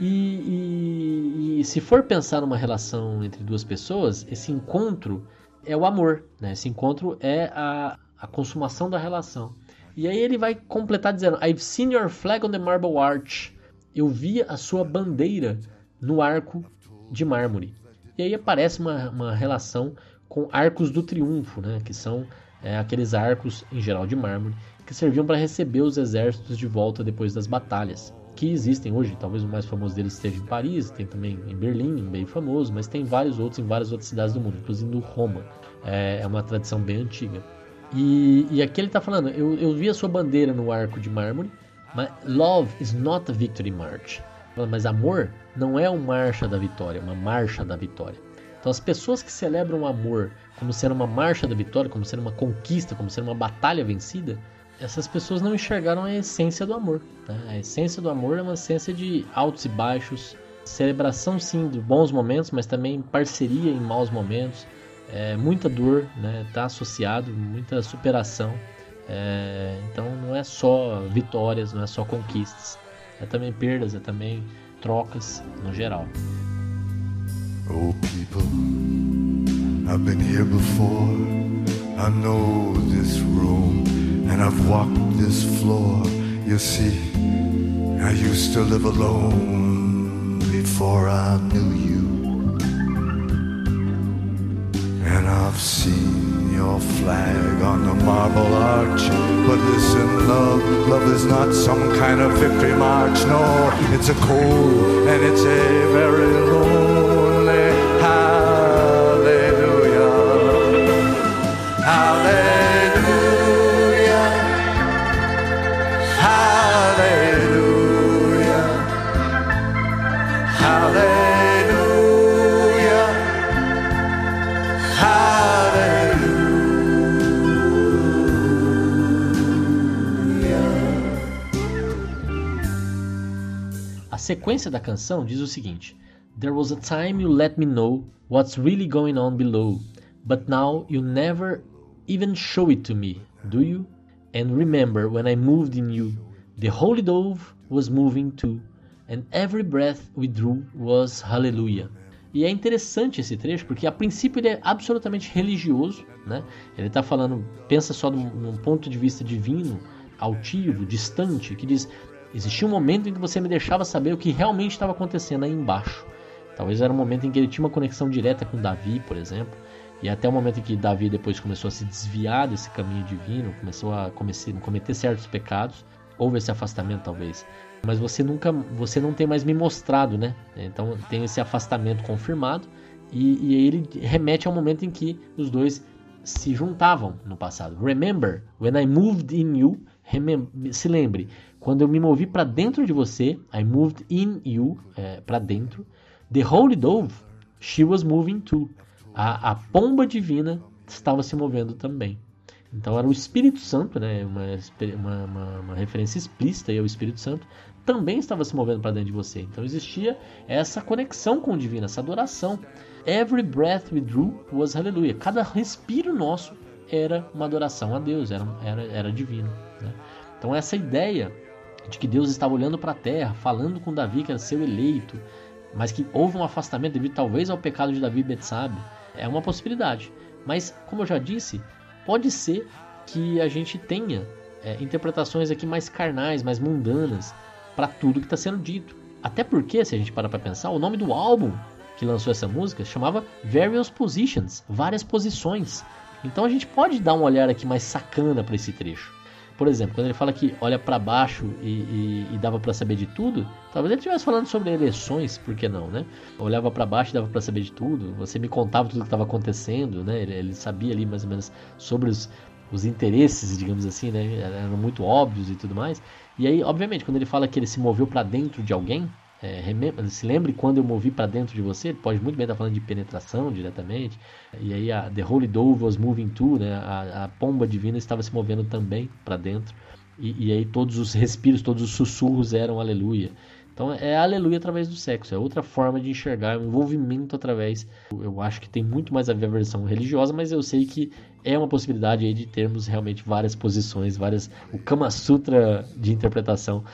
E, e, e, se for pensar numa relação entre duas pessoas, esse encontro é o amor, né? Esse encontro é a, a consumação da relação. E aí ele vai completar dizendo: I've seen your flag on the marble arch. Eu vi a sua bandeira no arco de mármore. E aí aparece uma, uma relação com arcos do triunfo, né? Que são é, aqueles arcos, em geral de mármore, que serviam para receber os exércitos de volta depois das batalhas. Que existem hoje, talvez o mais famoso deles esteja em Paris, tem também em Berlim, bem famoso, mas tem vários outros em várias outras cidades do mundo, inclusive no Roma. É, é uma tradição bem antiga. E, e aqui ele está falando, eu, eu vi a sua bandeira no arco de mármore, mas love is not a victory march. Mas amor não é uma marcha da vitória, é uma marcha da vitória. Então as pessoas que celebram o amor como sendo uma marcha da vitória, como sendo uma conquista, como sendo uma batalha vencida, essas pessoas não enxergaram a essência do amor. Né? A essência do amor é uma essência de altos e baixos, celebração sim de bons momentos, mas também parceria em maus momentos, é, muita dor, né? Tá associado, muita superação. É, então não é só vitórias, não é só conquistas, é também perdas, é também trocas no geral. Oh, people, I've been here before. I know this room, and I've walked this floor. You see, I used to live alone before I knew you. And I've seen your flag on the marble arch. But listen, love, love is not some kind of victory march. No, it's a cold and it's a very sequência da canção diz o seguinte: There was a time you let me know what's really going on below, but now you never even show it to me, do you? And remember when I moved in you, the holy dove was moving too, and every breath we drew was hallelujah. E é interessante esse trecho porque a princípio ele é absolutamente religioso, né? Ele está falando, pensa só num, num ponto de vista divino, altivo, distante, que diz: existia um momento em que você me deixava saber o que realmente estava acontecendo aí embaixo. Talvez era um momento em que ele tinha uma conexão direta com Davi, por exemplo, e até o momento em que Davi depois começou a se desviar desse caminho divino, começou a cometer certos pecados, houve esse afastamento talvez. Mas você nunca, você não tem mais me mostrado, né? Então tem esse afastamento confirmado e, e ele remete ao momento em que os dois se juntavam no passado. Remember when I moved in you. se lembre quando eu me movi para dentro de você. I moved in you, é, para dentro. The Holy Dove, she was moving too. A, a pomba divina estava se movendo também. Então era o Espírito Santo, né? Uma, uma, uma, referência explícita ao Espírito Santo, também estava se movendo para dentro de você. Então existia essa conexão com o divino, essa adoração. Every breath we drew was hallelujah. Cada respiro nosso era uma adoração a Deus, era, era, era divino. Né? Então essa ideia de que Deus estava olhando para a terra, falando com Davi que era seu eleito, mas que houve um afastamento devido talvez ao pecado de Davi e Betsabe, é uma possibilidade. Mas, como eu já disse, pode ser que a gente tenha é, interpretações aqui mais carnais, mais mundanas, para tudo que está sendo dito. Até porque, se a gente parar para pensar, o nome do álbum que lançou essa música chamava Various Positions, várias posições. Então a gente pode dar um olhar aqui mais sacana para esse trecho. Por exemplo, quando ele fala que olha para baixo e, e, e dava para saber de tudo, talvez ele estivesse falando sobre eleições, por que não, né? Olhava para baixo e dava para saber de tudo. Você me contava tudo que estava acontecendo, né? Ele, ele, sabia ali mais ou menos sobre os, os interesses, digamos assim, né? Eram muito óbvios e tudo mais. E aí, obviamente, quando ele fala que ele se moveu para dentro de alguém, é, se lembre quando eu movi para dentro de você, pode muito bem estar falando de penetração diretamente. E aí a The Holy Dove was moving too, né? A, a pomba divina estava se movendo também para dentro. E, e, aí todos os respiros, todos os sussurros eram aleluia. Então é aleluia através do sexo, é outra forma de enxergar, é um envolvimento através. Eu acho que tem muito mais a ver a versão religiosa, mas eu sei que é uma possibilidade aí de termos realmente várias posições, várias o Kama Sutra de interpretação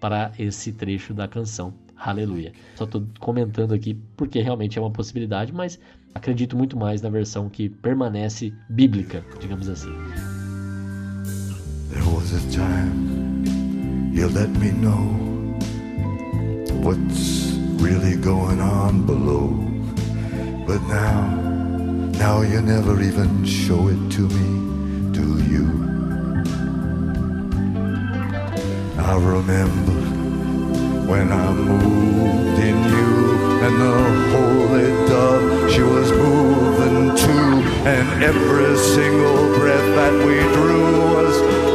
para esse trecho da canção. Aleluia. Só estou comentando aqui porque realmente é uma possibilidade, mas acredito muito mais na versão que permanece bíblica, digamos assim. There was a time you let me know what's really going on below. But now, now you never even show it to me, do you? I remember when I moved in you and the holy dove, she was moving too. and every single breath that we drew was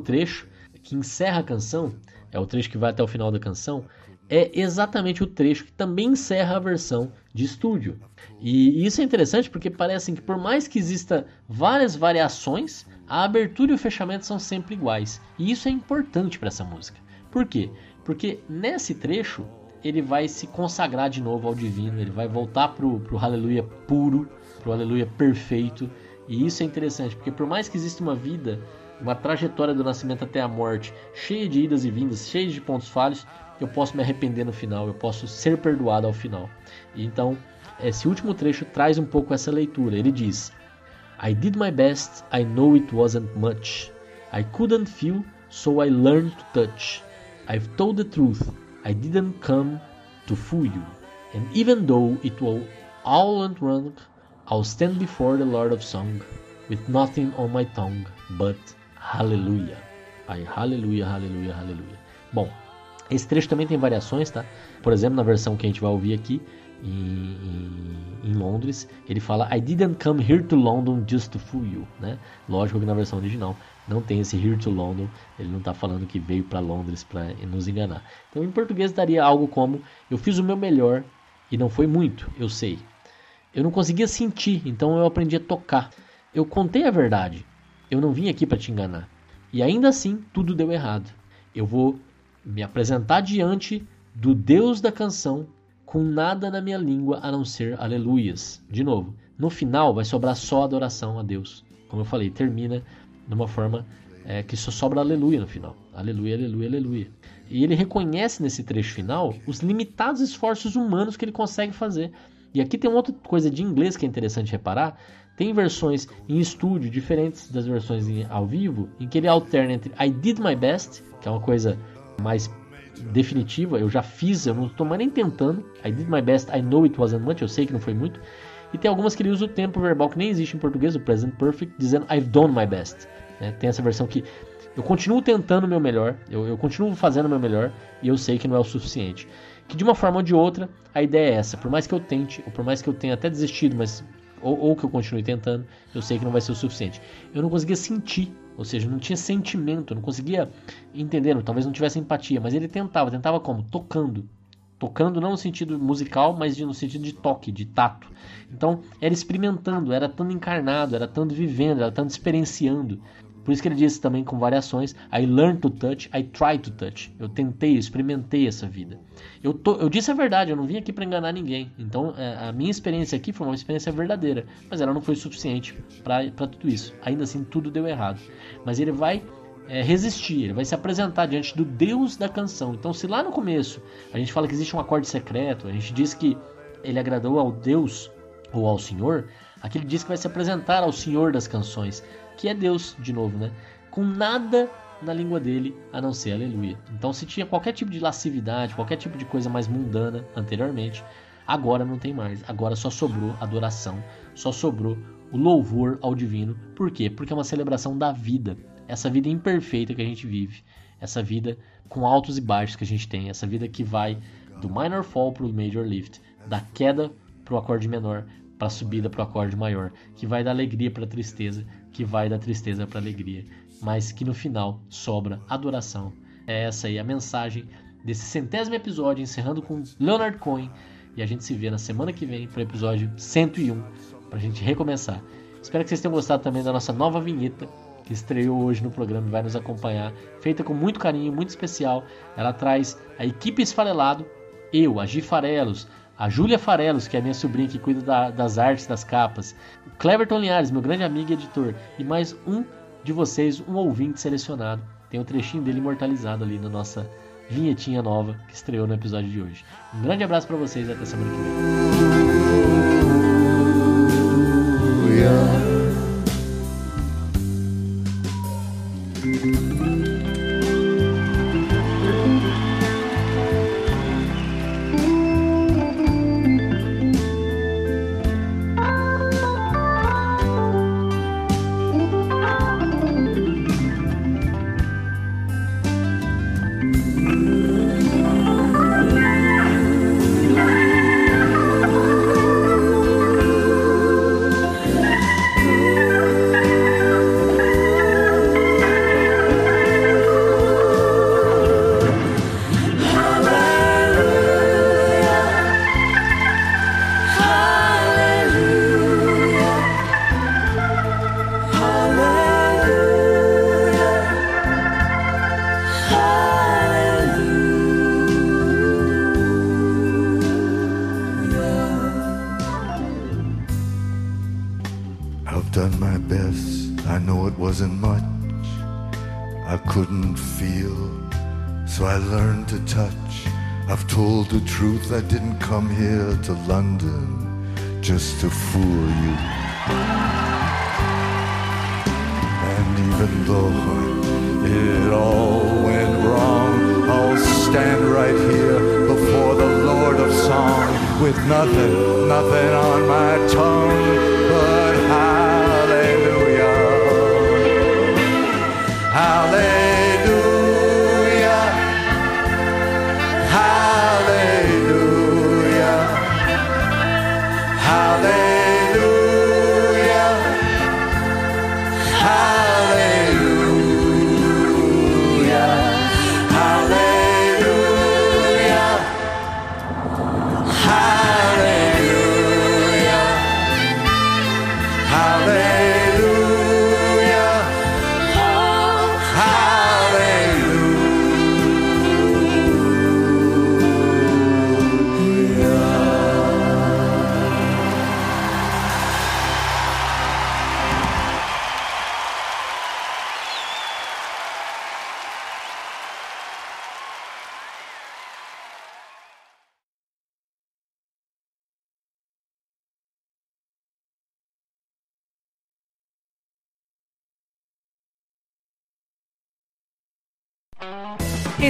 trecho que encerra a canção, é o trecho que vai até o final da canção, é exatamente o trecho que também encerra a versão de estúdio. E isso é interessante porque parece que por mais que exista várias variações, a abertura e o fechamento são sempre iguais. E isso é importante para essa música. Por quê? Porque nesse trecho ele vai se consagrar de novo ao divino, ele vai voltar pro, pro aleluia puro, pro aleluia perfeito. E isso é interessante, porque por mais que exista uma vida, uma trajetória do nascimento até a morte, cheia de idas e vindas, cheia de pontos falhos, eu posso me arrepender no final, eu posso ser perdoado ao final. E então, esse último trecho traz um pouco essa leitura. Ele diz: I did my best, I know it wasn't much. I couldn't feel, so I learned to touch. I've told the truth, I didn't come to fool you. And even though it all went wrong, I'll stand before the Lord of Song with nothing on my tongue but hallelujah. Aí, hallelujah, hallelujah, hallelujah. Bom, esse trecho também tem variações, tá? Por exemplo, na versão que a gente vai ouvir aqui em, em, em Londres, ele fala I didn't come here to London just to fool you, né? Lógico que na versão original não tem esse here to London, ele não está falando que veio para Londres para nos enganar. Então, em português daria algo como eu fiz o meu melhor e não foi muito, eu sei. Eu não conseguia sentir, então eu aprendi a tocar. Eu contei a verdade. Eu não vim aqui para te enganar. E ainda assim, tudo deu errado. Eu vou me apresentar diante do Deus da canção com nada na minha língua a não ser aleluias. De novo, no final vai sobrar só adoração a Deus. Como eu falei, termina de uma forma é, que só sobra aleluia no final. Aleluia, aleluia, aleluia. E ele reconhece nesse trecho final os limitados esforços humanos que ele consegue fazer. E aqui tem outra coisa de inglês que é interessante reparar. Tem versões em estúdio diferentes das versões em, ao vivo, em que ele alterna entre I did my best, que é uma coisa mais definitiva, eu já fiz, eu não estou mais nem tentando. I did my best, I know it wasn't much, eu sei que não foi muito. E tem algumas que ele usa o tempo verbal que nem existe em português, o present perfect, dizendo I've done my best. Né? Tem essa versão que eu continuo tentando o meu melhor, eu, eu continuo fazendo o meu melhor e eu sei que não é o suficiente. Que de uma forma ou de outra, a ideia é essa. Por mais que eu tente, ou por mais que eu tenha até desistido, mas ou, ou, que eu continue tentando, eu sei que não vai ser o suficiente. Eu não conseguia sentir, ou seja, não tinha sentimento, não conseguia entender, talvez não tivesse empatia, mas ele tentava, tentava como? Tocando. Tocando não no sentido musical, mas no sentido de toque, de tato. Então, era experimentando, era tanto encarnado, era tanto vivendo, era tanto experienciando. Por isso que ele disse também com variações: I learned to touch, I tried to touch. Eu tentei, eu experimentei essa vida. Eu, tô, eu disse a verdade, eu não vim aqui para enganar ninguém. Então a minha experiência aqui foi uma experiência verdadeira, mas ela não foi suficiente para tudo isso. Ainda assim, tudo deu errado. Mas ele vai é, resistir, ele vai se apresentar diante do Deus da canção. Então, se lá no começo a gente fala que existe um acorde secreto, a gente diz que ele agradou ao Deus ou ao Senhor, aqui ele diz que vai se apresentar ao Senhor das canções que é Deus, de novo, né? Com nada na língua dele a não ser aleluia. Então, se tinha qualquer tipo de lascividade, qualquer tipo de coisa mais mundana anteriormente, agora não tem mais. Agora só sobrou adoração, só sobrou o louvor ao divino. Por quê? Porque é uma celebração da vida, essa vida imperfeita que a gente vive, essa vida com altos e baixos que a gente tem, essa vida que vai do minor fall para o major lift, da queda para o acorde menor, para a subida para o acorde maior, que vai da alegria para a tristeza, que vai da tristeza para alegria, mas que no final sobra adoração. É essa aí a mensagem desse centésimo episódio, encerrando com Leonard Cohen. E a gente se vê na semana que vem para o episódio 101, para a gente recomeçar. Espero que vocês tenham gostado também da nossa nova vinheta, que estreou hoje no programa e vai nos acompanhar. Feita com muito carinho, muito especial. Ela traz a equipe Esfarelado, eu, a Gi Farelos, a Júlia Farelos, que é minha sobrinha que cuida da, das artes das capas, o Cleverton Linhares, meu grande amigo e editor, e mais um de vocês, um ouvinte selecionado. Tem um trechinho dele imortalizado ali na nossa vinhetinha nova que estreou no episódio de hoje. Um grande abraço para vocês e até semana que vem. Feel, so I learned to touch. I've told the truth. I didn't come here to London just to fool you. And even though it all went wrong, I'll stand right here before the Lord of Song with nothing, nothing on my tongue but hallelujah. Hallelujah.